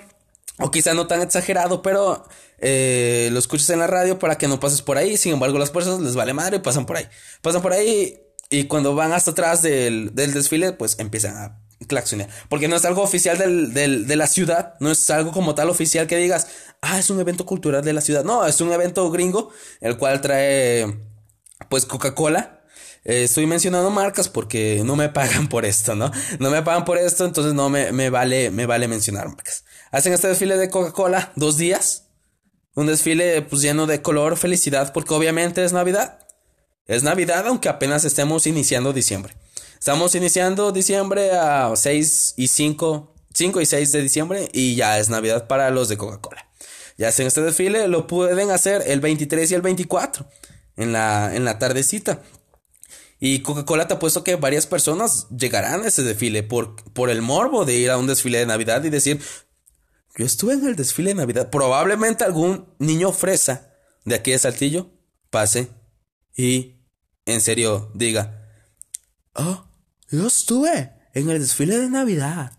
o quizá no tan exagerado, pero eh, lo escuchas en la radio para que no pases por ahí. Sin embargo, las personas les vale madre y pasan por ahí. Pasan por ahí y cuando van hasta atrás del, desfile, pues empiezan a claxonear. Porque no es algo oficial de la ciudad, no es algo como tal oficial que digas, ah, es un evento cultural de la ciudad. No, es un evento gringo, el cual trae pues Coca-Cola. Eh, estoy mencionando marcas porque no me pagan por esto, ¿no? No me pagan por esto, entonces no me, vale, me vale mencionar marcas. Hacen este desfile de Coca-Cola dos días. Un desfile pues lleno de color, felicidad, porque obviamente es Navidad. Es Navidad, aunque apenas estemos iniciando diciembre. Estamos iniciando diciembre a 6 y 5, 5 y 6 de diciembre y ya es Navidad para los de Coca-Cola. Ya hacen este desfile, lo pueden hacer el 23 y el 24 en la, en la tardecita. Y Coca-Cola te ha puesto que varias personas llegarán a ese desfile por, por el morbo de ir a un desfile de Navidad y decir, yo estuve en el desfile de Navidad. Probablemente algún niño fresa de aquí de Saltillo pase y en serio diga, oh, yo estuve en el desfile de Navidad.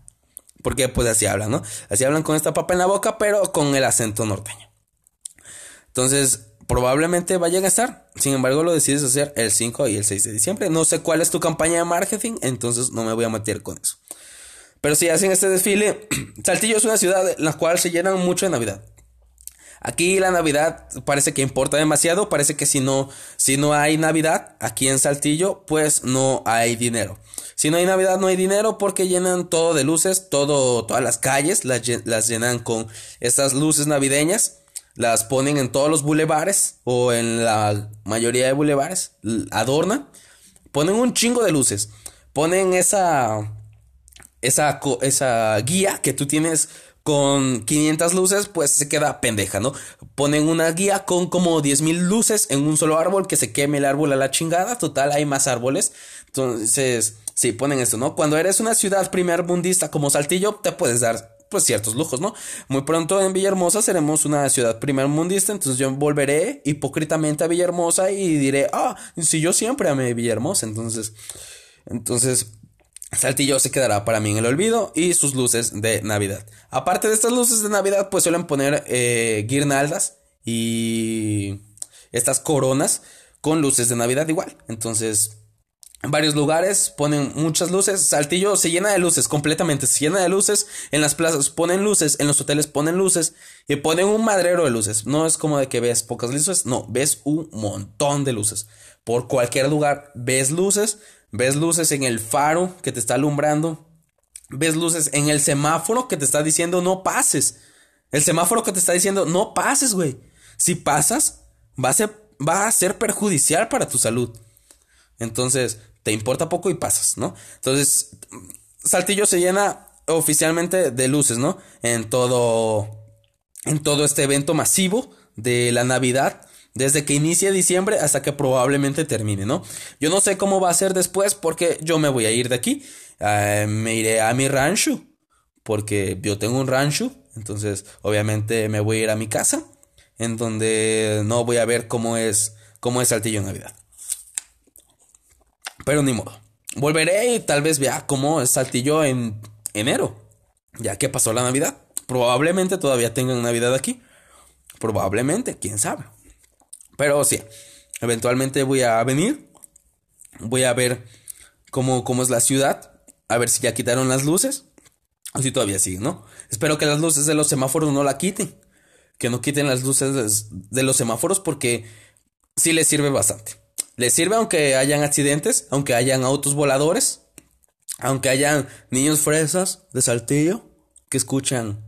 Porque pues así hablan, ¿no? Así hablan con esta papa en la boca, pero con el acento norteño. Entonces, probablemente vayan a estar. Sin embargo, lo decides hacer el 5 y el 6 de diciembre. No sé cuál es tu campaña de marketing, entonces no me voy a meter con eso. Pero si hacen este desfile, Saltillo es una ciudad en la cual se llenan mucho de Navidad. Aquí la Navidad parece que importa demasiado, parece que si no, si no hay Navidad aquí en Saltillo, pues no hay dinero. Si no hay Navidad, no hay dinero porque llenan todo de luces, todo, todas las calles las, llenan con estas luces navideñas las ponen en todos los bulevares o en la mayoría de bulevares, adornan, ponen un chingo de luces, ponen esa, esa, esa guía que tú tienes con 500 luces, pues se queda pendeja, ¿no? Ponen una guía con como 10.000 luces en un solo árbol, que se queme el árbol a la chingada, total, hay más árboles. Entonces, sí, ponen esto, ¿no? Cuando eres una ciudad primer mundista como Saltillo, te puedes dar pues ciertos lujos, ¿no? Muy pronto en Villahermosa seremos una ciudad primer mundista, entonces yo volveré hipócritamente a Villahermosa y diré, ah, si yo siempre amé Villahermosa, entonces, entonces, Saltillo se quedará para mí en el olvido y sus luces de Navidad. Aparte de estas luces de Navidad, pues suelen poner eh, guirnaldas y estas coronas con luces de Navidad igual. Entonces, en varios lugares ponen muchas luces. Saltillo se llena de luces, completamente se llena de luces. En las plazas ponen luces, en los hoteles ponen luces y ponen un madrero de luces. No es como de que ves pocas luces, no, ves un montón de luces. Por cualquier lugar ves luces, ves luces en el faro que te está alumbrando, ves luces en el semáforo que te está diciendo no pases. El semáforo que te está diciendo no pases, güey. Si pasas, va a ser, va a ser perjudicial para tu salud. Entonces, te importa poco y pasas, ¿no? Entonces, Saltillo se llena oficialmente de luces, ¿no? En todo, en todo este evento masivo de la Navidad, desde que inicia diciembre hasta que probablemente termine, ¿no? Yo no sé cómo va a ser después porque yo me voy a ir de aquí, eh, me iré a mi rancho, porque yo tengo un rancho, entonces obviamente me voy a ir a mi casa, en donde no voy a ver cómo es, cómo es Saltillo en Navidad. Pero ni modo. Volveré y tal vez vea cómo es Saltillo en enero. Ya que pasó la Navidad. Probablemente todavía tengan Navidad aquí. Probablemente, quién sabe. Pero sí, eventualmente voy a venir. Voy a ver cómo, cómo es la ciudad. A ver si ya quitaron las luces. O si todavía siguen, ¿no? Espero que las luces de los semáforos no la quiten. Que no quiten las luces de los semáforos porque sí les sirve bastante. Les sirve aunque hayan accidentes, aunque hayan autos voladores, aunque hayan niños fresas de Saltillo que escuchan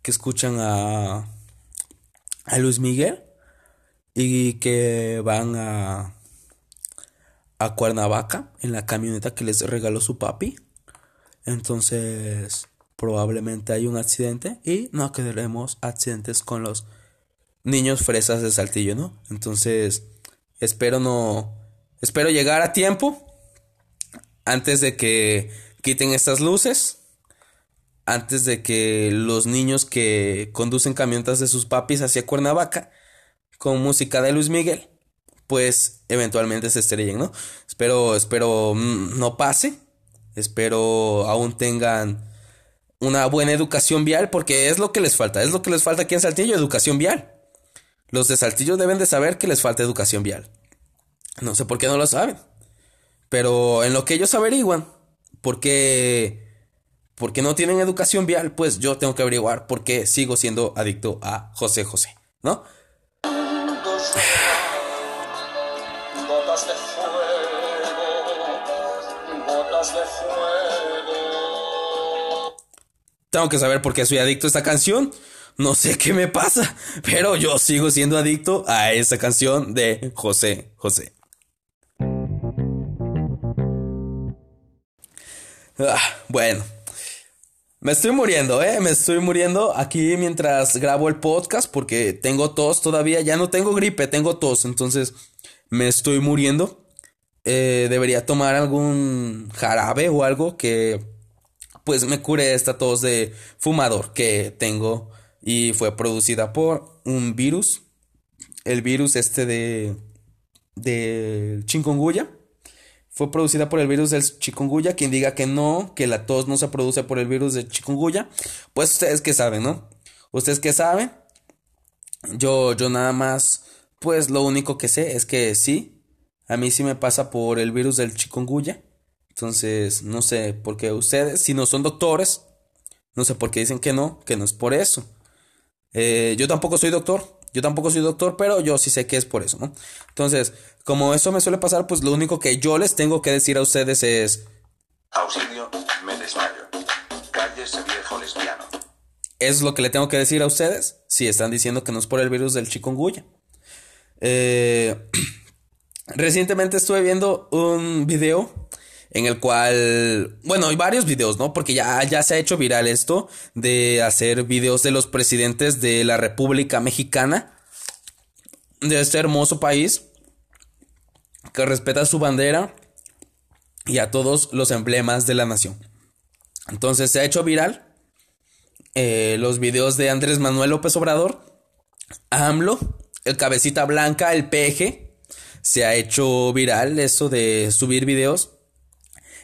que escuchan a a Luis Miguel y que van a a Cuernavaca en la camioneta que les regaló su papi. Entonces, probablemente hay un accidente y no queremos accidentes con los niños fresas de Saltillo, ¿no? Entonces, espero no espero llegar a tiempo antes de que quiten estas luces, antes de que los niños que conducen camionetas de sus papis hacia Cuernavaca con música de Luis Miguel, pues eventualmente se estrellen, ¿no? Espero, espero mm, no pase, espero aún tengan una buena educación vial, porque es lo que les falta, es lo que les falta aquí en Saltillo, educación vial. Los de Saltillo deben de saber que les falta educación vial. No sé por qué no lo saben. Pero en lo que ellos averiguan, ¿por qué, por qué no tienen educación vial? Pues yo tengo que averiguar por qué sigo siendo adicto a José José, ¿no? Tengo que saber por qué soy adicto a esta canción. No sé qué me pasa, pero yo sigo siendo adicto a esa canción de José José. Ah, bueno, me estoy muriendo, ¿eh? Me estoy muriendo aquí mientras grabo el podcast porque tengo tos todavía. Ya no tengo gripe, tengo tos, entonces me estoy muriendo. Eh, debería tomar algún jarabe o algo que pues me cure esta tos de fumador que tengo y fue producida por un virus. El virus este de de chikungunya fue producida por el virus del chikungunya. Quien diga que no, que la tos no se produce por el virus del chikungunya, pues ustedes que saben, ¿no? Ustedes que saben. Yo, yo nada más, pues lo único que sé es que sí, a mí sí me pasa por el virus del chikungunya. Entonces, no sé por qué ustedes, si no son doctores, no sé por qué dicen que no, que no es por eso. Eh, yo tampoco soy doctor, yo tampoco soy doctor, pero yo sí sé que es por eso, ¿no? Entonces, como eso me suele pasar, pues lo único que yo les tengo que decir a ustedes es... Auxilio, me desmayo. Cállese viejo lesbiano. Es lo que le tengo que decir a ustedes si están diciendo que no es por el virus del chikungunya. Eh, recientemente estuve viendo un video en el cual, bueno, hay varios videos, ¿no? Porque ya, ya se ha hecho viral esto de hacer videos de los presidentes de la República Mexicana, de este hermoso país, que respeta su bandera y a todos los emblemas de la nación. Entonces se ha hecho viral eh, los videos de Andrés Manuel López Obrador, AMLO, el cabecita blanca, el peje. Se ha hecho viral eso de subir videos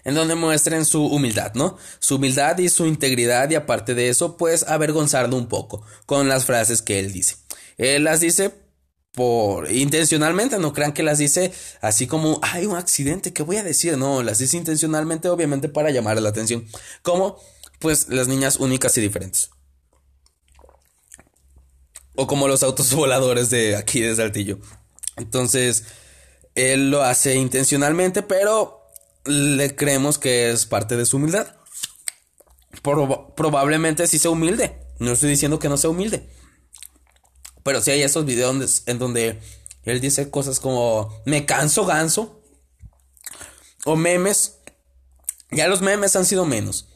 en donde muestren su humildad, ¿no? Su humildad y su integridad y aparte de eso, pues avergonzarlo un poco con las frases que él dice. Él las dice por intencionalmente, no crean que las dice así como hay un accidente, ¿qué voy a decir? No, las dice intencionalmente, obviamente para llamar la atención, como pues las niñas únicas y diferentes. O como los autos voladores de aquí de Saltillo. Entonces, él lo hace intencionalmente, pero le creemos que es parte de su humildad. Prob- probablemente sí sea humilde. No estoy diciendo que no sea humilde. Pero sí hay esos videos en donde él dice cosas como me canso ganso. O memes. Ya los memes han sido menos.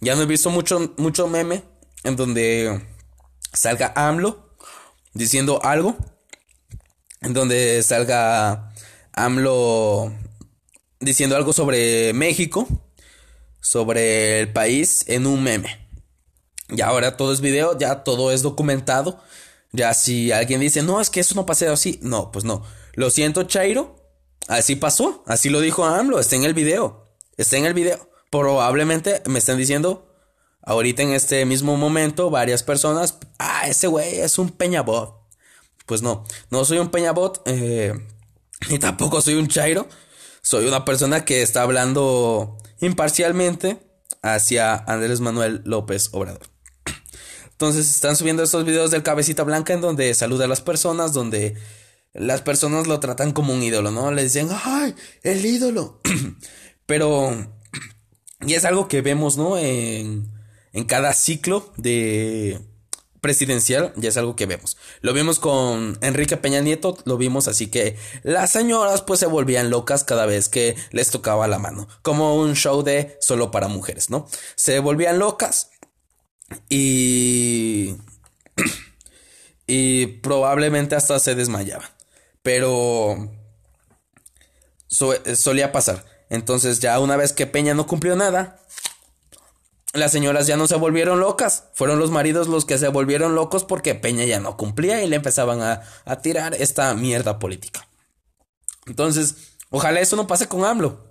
Ya no he visto mucho, mucho meme en donde salga AMLO diciendo algo. En donde salga AMLO diciendo algo sobre México, sobre el país en un meme. Y ahora todo es video, ya todo es documentado. Ya si alguien dice, no, es que eso no pasó así. No, pues no. Lo siento, Chairo. Así pasó. Así lo dijo AMLO. Está en el video. Está en el video. Probablemente me están diciendo, ahorita en este mismo momento, varias personas, ah, ese güey es un peñabot. Pues no, no soy un peñabot, eh, ni tampoco soy un chairo. Soy una persona que está hablando imparcialmente hacia Andrés Manuel López Obrador. Entonces están subiendo estos videos del cabecita blanca en donde saluda a las personas, donde las personas lo tratan como un ídolo, ¿no? Le dicen, ¡ay, el ídolo! Pero, y es algo que vemos, ¿no? En, en cada ciclo de presidencial, ya es algo que vemos. Lo vimos con Enrique Peña Nieto, lo vimos así que las señoras pues se volvían locas cada vez que les tocaba la mano, como un show de solo para mujeres, ¿no? Se volvían locas y y probablemente hasta se desmayaban. Pero solía pasar. Entonces ya una vez que Peña no cumplió nada, las señoras ya no se volvieron locas. Fueron los maridos los que se volvieron locos porque Peña ya no cumplía y le empezaban a, a tirar esta mierda política. Entonces, ojalá eso no pase con AMLO.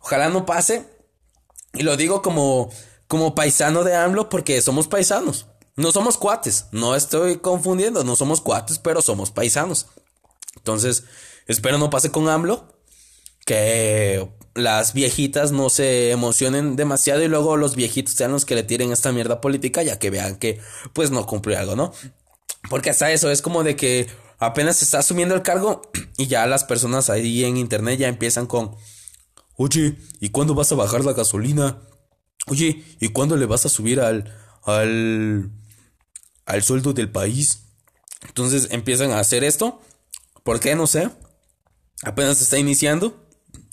Ojalá no pase. Y lo digo como, como paisano de AMLO porque somos paisanos. No somos cuates, no estoy confundiendo, no somos cuates, pero somos paisanos. Entonces, espero no pase con AMLO, que las viejitas no se emocionen demasiado y luego los viejitos sean los que le tiren esta mierda política, ya que vean que pues no cumple algo, ¿no? Porque hasta eso es como de que apenas se está asumiendo el cargo y ya las personas ahí en internet ya empiezan con, oye, ¿y cuándo vas a bajar la gasolina? Oye, ¿y cuándo le vas a subir al, al, al sueldo del país? Entonces empiezan a hacer esto. ¿Por qué? No sé. Apenas se está iniciando.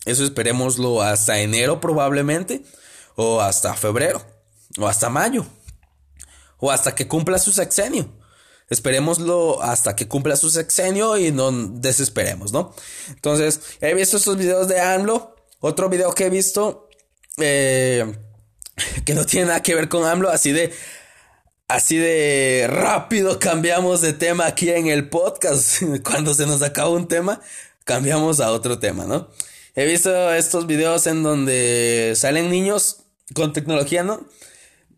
Eso esperémoslo hasta enero probablemente. O hasta febrero. O hasta mayo. O hasta que cumpla su sexenio. Esperémoslo hasta que cumpla su sexenio y no desesperemos, ¿no? Entonces, he visto estos videos de AMLO. Otro video que he visto eh, que no tiene nada que ver con AMLO, así de así de rápido cambiamos de tema aquí en el podcast. Cuando se nos acaba un tema, cambiamos a otro tema, ¿no? He visto estos videos en donde salen niños con tecnología, ¿no?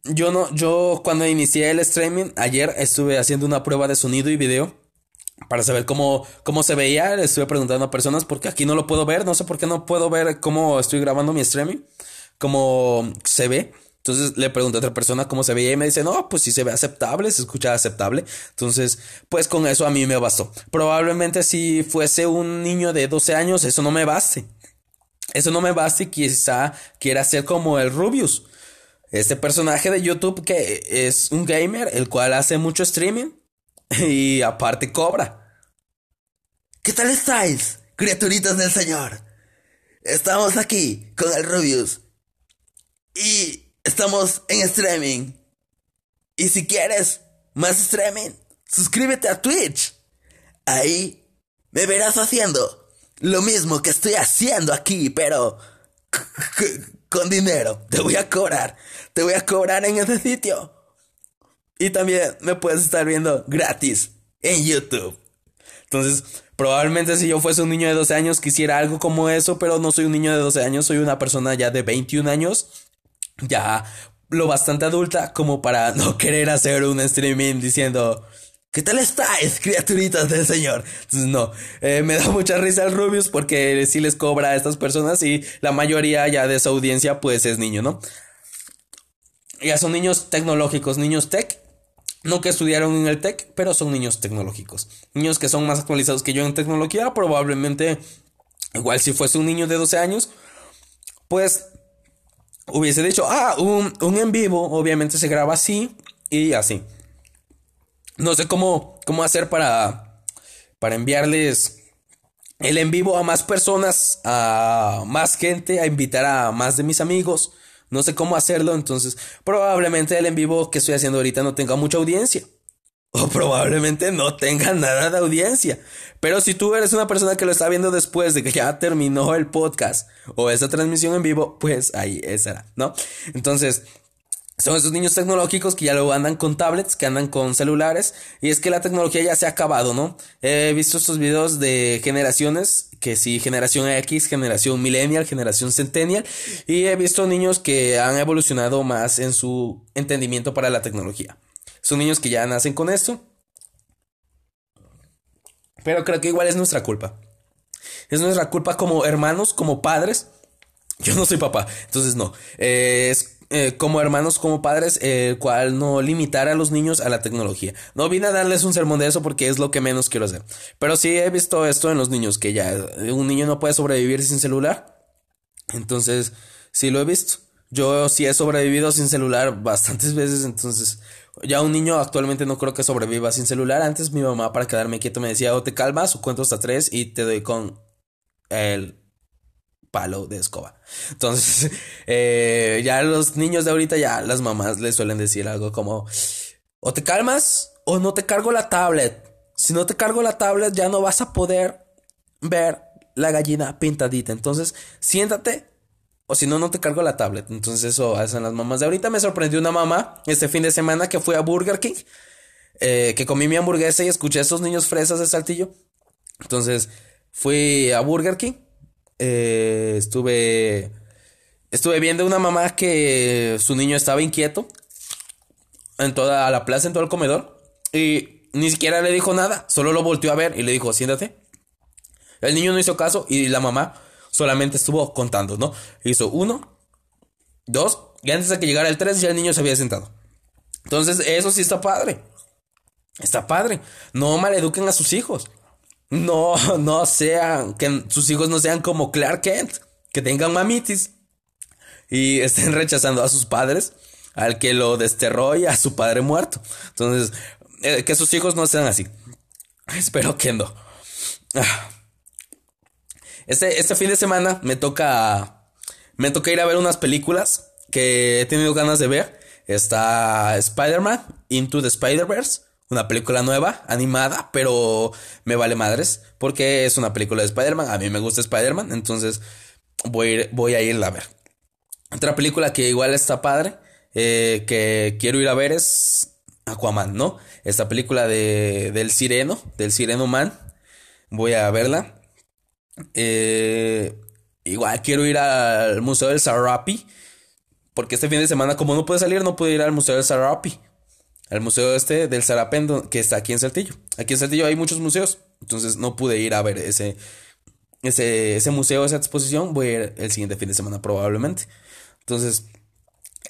Yo no, yo cuando inicié el streaming, ayer estuve haciendo una prueba de sonido y video para saber cómo, cómo se veía. Estuve preguntando a personas porque aquí no lo puedo ver, no sé por qué no puedo ver cómo estoy grabando mi streaming, cómo se ve. Entonces le pregunté a otra persona cómo se veía y me dice, no, pues sí se ve aceptable, se escucha aceptable. Entonces, pues con eso a mí me bastó. Probablemente si fuese un niño de 12 años, eso no me baste. Eso no me baste y quizá quiera ser como el Rubius. Este personaje de YouTube que es un gamer, el cual hace mucho streaming y aparte cobra. ¿Qué tal estáis, criaturitas del Señor? Estamos aquí con el Rubius. Y Estamos en streaming. Y si quieres más streaming, suscríbete a Twitch. Ahí me verás haciendo lo mismo que estoy haciendo aquí, pero con dinero. Te voy a cobrar. Te voy a cobrar en ese sitio. Y también me puedes estar viendo gratis en YouTube. Entonces, probablemente si yo fuese un niño de 12 años quisiera algo como eso, pero no soy un niño de 12 años, soy una persona ya de 21 años ya lo bastante adulta como para no querer hacer un streaming diciendo ¿Qué tal estáis, criaturitas del señor? Entonces, no, eh, me da mucha risa el Rubius porque sí les cobra a estas personas y la mayoría ya de su audiencia pues es niño, ¿no? Ya son niños tecnológicos, niños tech, no que estudiaron en el tech, pero son niños tecnológicos. Niños que son más actualizados que yo en tecnología, probablemente, igual si fuese un niño de 12 años, pues hubiese dicho, ah, un, un en vivo obviamente se graba así y así. No sé cómo, cómo hacer para, para enviarles el en vivo a más personas, a más gente, a invitar a más de mis amigos. No sé cómo hacerlo, entonces probablemente el en vivo que estoy haciendo ahorita no tenga mucha audiencia. O probablemente no tenga nada de audiencia. Pero si tú eres una persona que lo está viendo después de que ya terminó el podcast o esa transmisión en vivo, pues ahí será, ¿no? Entonces, son esos niños tecnológicos que ya luego andan con tablets, que andan con celulares, y es que la tecnología ya se ha acabado, ¿no? He visto estos videos de generaciones, que sí, generación X, generación millennial, generación centennial, y he visto niños que han evolucionado más en su entendimiento para la tecnología. Son niños que ya nacen con esto. Pero creo que igual es nuestra culpa. Es nuestra culpa como hermanos, como padres. Yo no soy papá, entonces no. Eh, es eh, como hermanos, como padres, el cual no limitar a los niños a la tecnología. No vine a darles un sermón de eso porque es lo que menos quiero hacer. Pero sí he visto esto en los niños, que ya un niño no puede sobrevivir sin celular. Entonces, sí lo he visto. Yo sí he sobrevivido sin celular bastantes veces, entonces ya un niño actualmente no creo que sobreviva sin celular. Antes mi mamá para quedarme quieto me decía, o te calmas cuento hasta tres y te doy con el palo de escoba. Entonces, eh, ya los niños de ahorita, ya las mamás les suelen decir algo como, o te calmas o no te cargo la tablet. Si no te cargo la tablet, ya no vas a poder ver la gallina pintadita. Entonces, siéntate. O si no, no te cargo la tablet. Entonces, eso hacen las mamás de ahorita. Me sorprendió una mamá este fin de semana que fui a Burger King. eh, que comí mi hamburguesa y escuché a esos niños fresas de saltillo. Entonces, fui a Burger King. Eh, estuve. Estuve viendo una mamá que su niño estaba inquieto. En toda la plaza, en todo el comedor. Y ni siquiera le dijo nada. Solo lo volteó a ver y le dijo, siéntate. El niño no hizo caso y la mamá solamente estuvo contando, ¿no? Hizo uno, dos, y antes de que llegara el tres ya el niño se había sentado. Entonces, eso sí está padre. Está padre. No maleduquen a sus hijos. No, no sean, que sus hijos no sean como Clark Kent, que tengan mamitis y estén rechazando a sus padres, al que lo desterró y a su padre muerto. Entonces, eh, que sus hijos no sean así. Espero que no. Ah. Este, este fin de semana me toca. Me toca ir a ver unas películas que he tenido ganas de ver. Está Spider-Man Into the Spider-Verse. Una película nueva, animada, pero me vale madres. Porque es una película de Spider-Man. A mí me gusta Spider-Man. Entonces voy a, ir, voy a irla a ver. Otra película que igual está padre. eh, que quiero ir a ver es Aquaman, ¿no? Esta película de, del sireno, del sireno man. Voy a verla. Eh, igual quiero ir al Museo del Sarapi. Porque este fin de semana, como no puede salir, no puedo ir al Museo del Sarapi. Al museo este del Sarapendo, que está aquí en Saltillo. Aquí en Saltillo hay muchos museos. Entonces no pude ir a ver ese, ese, ese museo, esa exposición. Voy a ir el siguiente fin de semana probablemente. Entonces,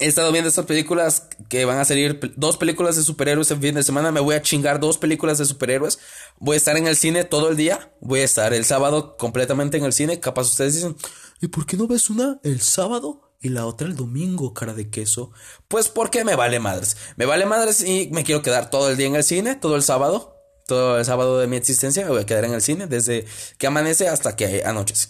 he estado viendo estas películas que van a salir dos películas de superhéroes el fin de semana. Me voy a chingar dos películas de superhéroes. Voy a estar en el cine todo el día. Voy a estar el sábado completamente en el cine. Capaz ustedes dicen, ¿y por qué no ves una el sábado? Y la otra el domingo, cara de queso. Pues porque me vale madres. Me vale madres y me quiero quedar todo el día en el cine, todo el sábado. Todo el sábado de mi existencia me voy a quedar en el cine desde que amanece hasta que anochece.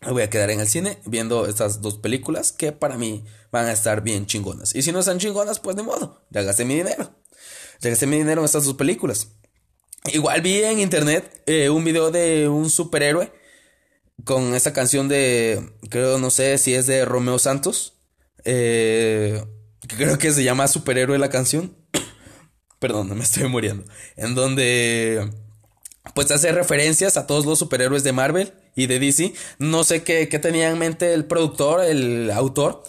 Me voy a quedar en el cine viendo estas dos películas que para mí van a estar bien chingonas. Y si no están chingonas, pues de modo, ya gasté mi dinero. Ya gasté mi dinero en estas dos películas. Igual vi en internet eh, un video de un superhéroe con esta canción de, creo, no sé si es de Romeo Santos. Eh, creo que se llama Superhéroe la canción. Perdón, me estoy muriendo. En donde pues hace referencias a todos los superhéroes de Marvel y de DC. No sé qué, qué tenía en mente el productor, el autor.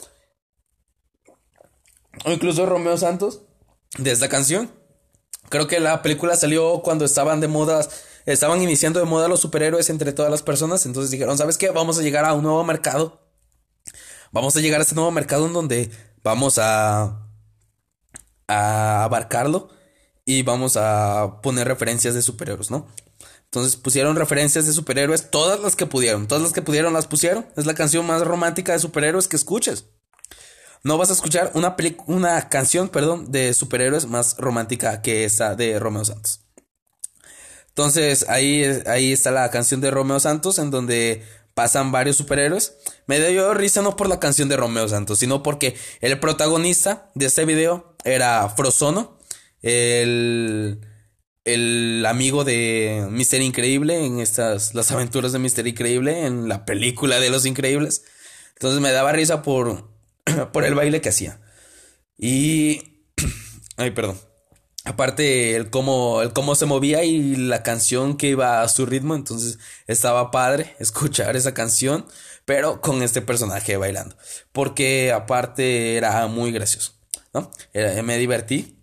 O incluso Romeo Santos de esta canción. Creo que la película salió cuando estaban de moda, estaban iniciando de moda los superhéroes entre todas las personas. Entonces dijeron, ¿sabes qué? Vamos a llegar a un nuevo mercado. Vamos a llegar a este nuevo mercado en donde vamos a, abarcarlo y vamos a poner referencias de superhéroes, ¿no? Entonces pusieron referencias de superhéroes, todas las que pudieron, todas las que pudieron las pusieron. Es la canción más romántica de superhéroes que escuches. No vas a escuchar una, una canción, perdón, de superhéroes más romántica que esa de Romeo Santos. Entonces ahí, ahí está la canción de Romeo Santos en donde pasan varios superhéroes. Me dio risa no por la canción de Romeo Santos, sino porque el protagonista de este video era Frozono, el, el amigo de Mister Increíble en estas, las aventuras de Mister Increíble en la película de Los Increíbles. Entonces me daba risa por, por el baile que hacía. Y... Ay, perdón. Aparte, el cómo, el cómo se movía y la canción que iba a su ritmo, entonces estaba padre escuchar esa canción, pero con este personaje bailando. Porque aparte era muy gracioso, ¿no? Me divertí.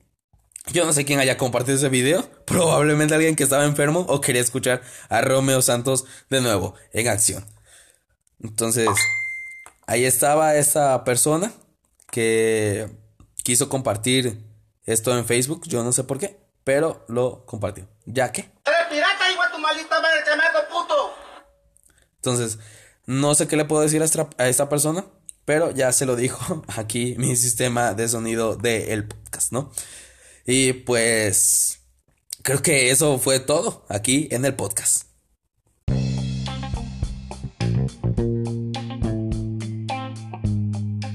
Yo no sé quién haya compartido ese video. Probablemente alguien que estaba enfermo o quería escuchar a Romeo Santos de nuevo en acción. Entonces, ahí estaba esa persona que quiso compartir esto en Facebook. Yo no sé por qué, pero lo compartió. ¿Ya que? ¡Eres pirata, hijo de tu maldita madre, tremendo puto! Entonces, no sé qué le puedo decir a esta, a esta persona, pero ya se lo dijo aquí mi sistema de sonido del podcast, ¿no? Y pues creo que eso fue todo aquí en el podcast.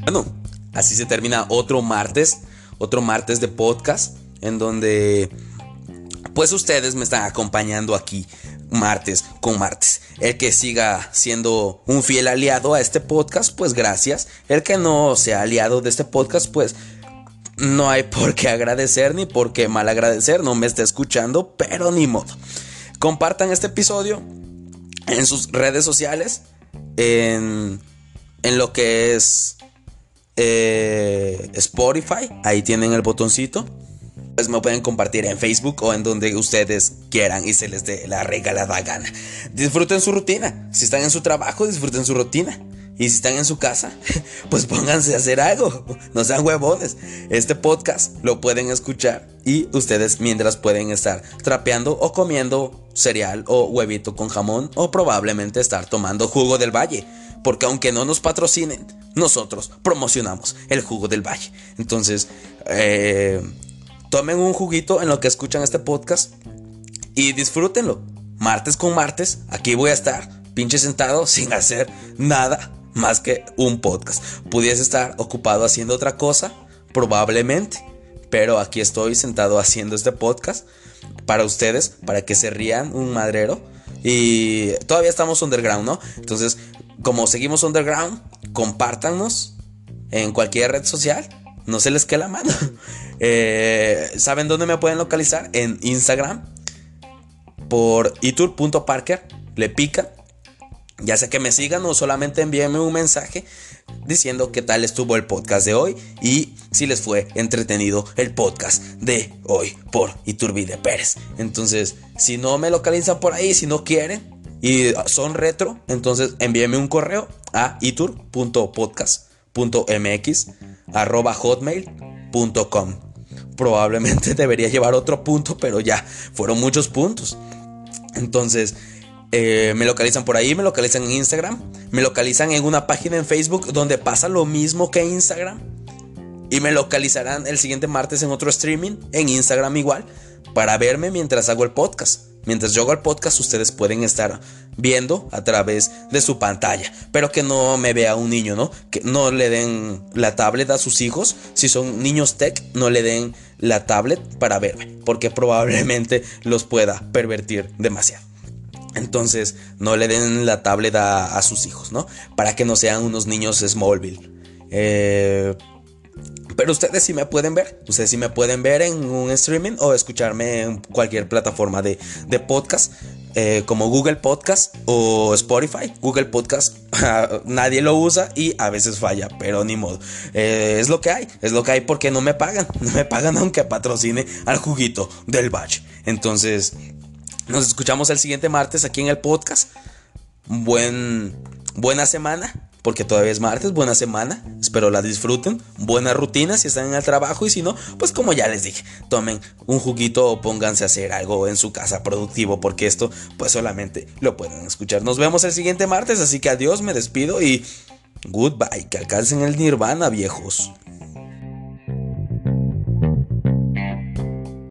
Bueno, así se termina otro martes, otro martes de podcast en donde pues ustedes me están acompañando aquí martes con martes. El que siga siendo un fiel aliado a este podcast, pues gracias. El que no sea aliado de este podcast, pues no hay por qué agradecer ni por qué mal agradecer. No me está escuchando, pero ni modo. Compartan este episodio en sus redes sociales, en, en lo que es eh, Spotify. Ahí tienen el botoncito pues me pueden compartir en Facebook o en donde ustedes quieran y se les dé la regalada gana. Disfruten su rutina. Si están en su trabajo, disfruten su rutina. Y si están en su casa, pues pónganse a hacer algo. No sean huevones. Este podcast lo pueden escuchar y ustedes mientras pueden estar trapeando o comiendo cereal o huevito con jamón o probablemente estar tomando jugo del valle. Porque aunque no nos patrocinen, nosotros promocionamos el jugo del valle. Entonces, eh tomen un juguito en lo que escuchan este podcast y disfrútenlo. Martes con martes, aquí voy a estar, pinche sentado, sin hacer nada más que un podcast. Pudiese estar ocupado haciendo otra cosa, probablemente, pero aquí estoy sentado haciendo este podcast para ustedes, para que se rían un madrero. Y todavía estamos underground, ¿no? Entonces, como seguimos underground, compártanos en cualquier red social no se les quede la mano. Eh, ¿Saben dónde me pueden localizar? En Instagram. Por itur.parker. Le pican. Ya sea que me sigan o solamente envíenme un mensaje diciendo qué tal estuvo el podcast de hoy y si les fue entretenido el podcast de hoy por Iturbide Pérez. Entonces, si no me localizan por ahí, si no quieren y son retro, entonces envíenme un correo a itur.podcast.mx arroba hotmail.com. Probablemente debería llevar otro punto, pero ya, fueron muchos puntos. Entonces, eh, me localizan por ahí, me localizan en Instagram, me localizan en una página en Facebook donde pasa lo mismo que Instagram. Y me localizarán el siguiente martes en otro streaming, en Instagram igual, para verme mientras hago el podcast. Mientras yo hago el podcast, ustedes pueden estar viendo a través de su pantalla. Pero que no me vea un niño, ¿no? Que no le den la tablet a sus hijos. Si son niños tech, no le den la tablet para verme. Porque probablemente los pueda pervertir demasiado. Entonces, no le den la tablet a, sus hijos, ¿no? Para que no sean unos niños Smallville. Eh, pero ustedes sí me pueden ver. Ustedes sí me pueden ver en un streaming o escucharme en cualquier plataforma de, de podcast. eh, como Google Podcast o Spotify. Google Podcast nadie lo usa y a veces falla, pero ni modo. Eh, es lo que hay, es lo que hay porque no me pagan. No me pagan aunque patrocine al juguito del batch. Entonces, nos escuchamos el siguiente martes aquí en el podcast. Buen, buena semana porque todavía es martes, buena semana, espero la disfruten, buena rutina si están en el trabajo y si no, pues como ya les dije, tomen un juguito o pónganse a hacer algo en su casa productivo porque esto pues solamente lo pueden escuchar. Nos vemos el siguiente martes, así que adiós, me despido y goodbye, que alcancen el nirvana viejos.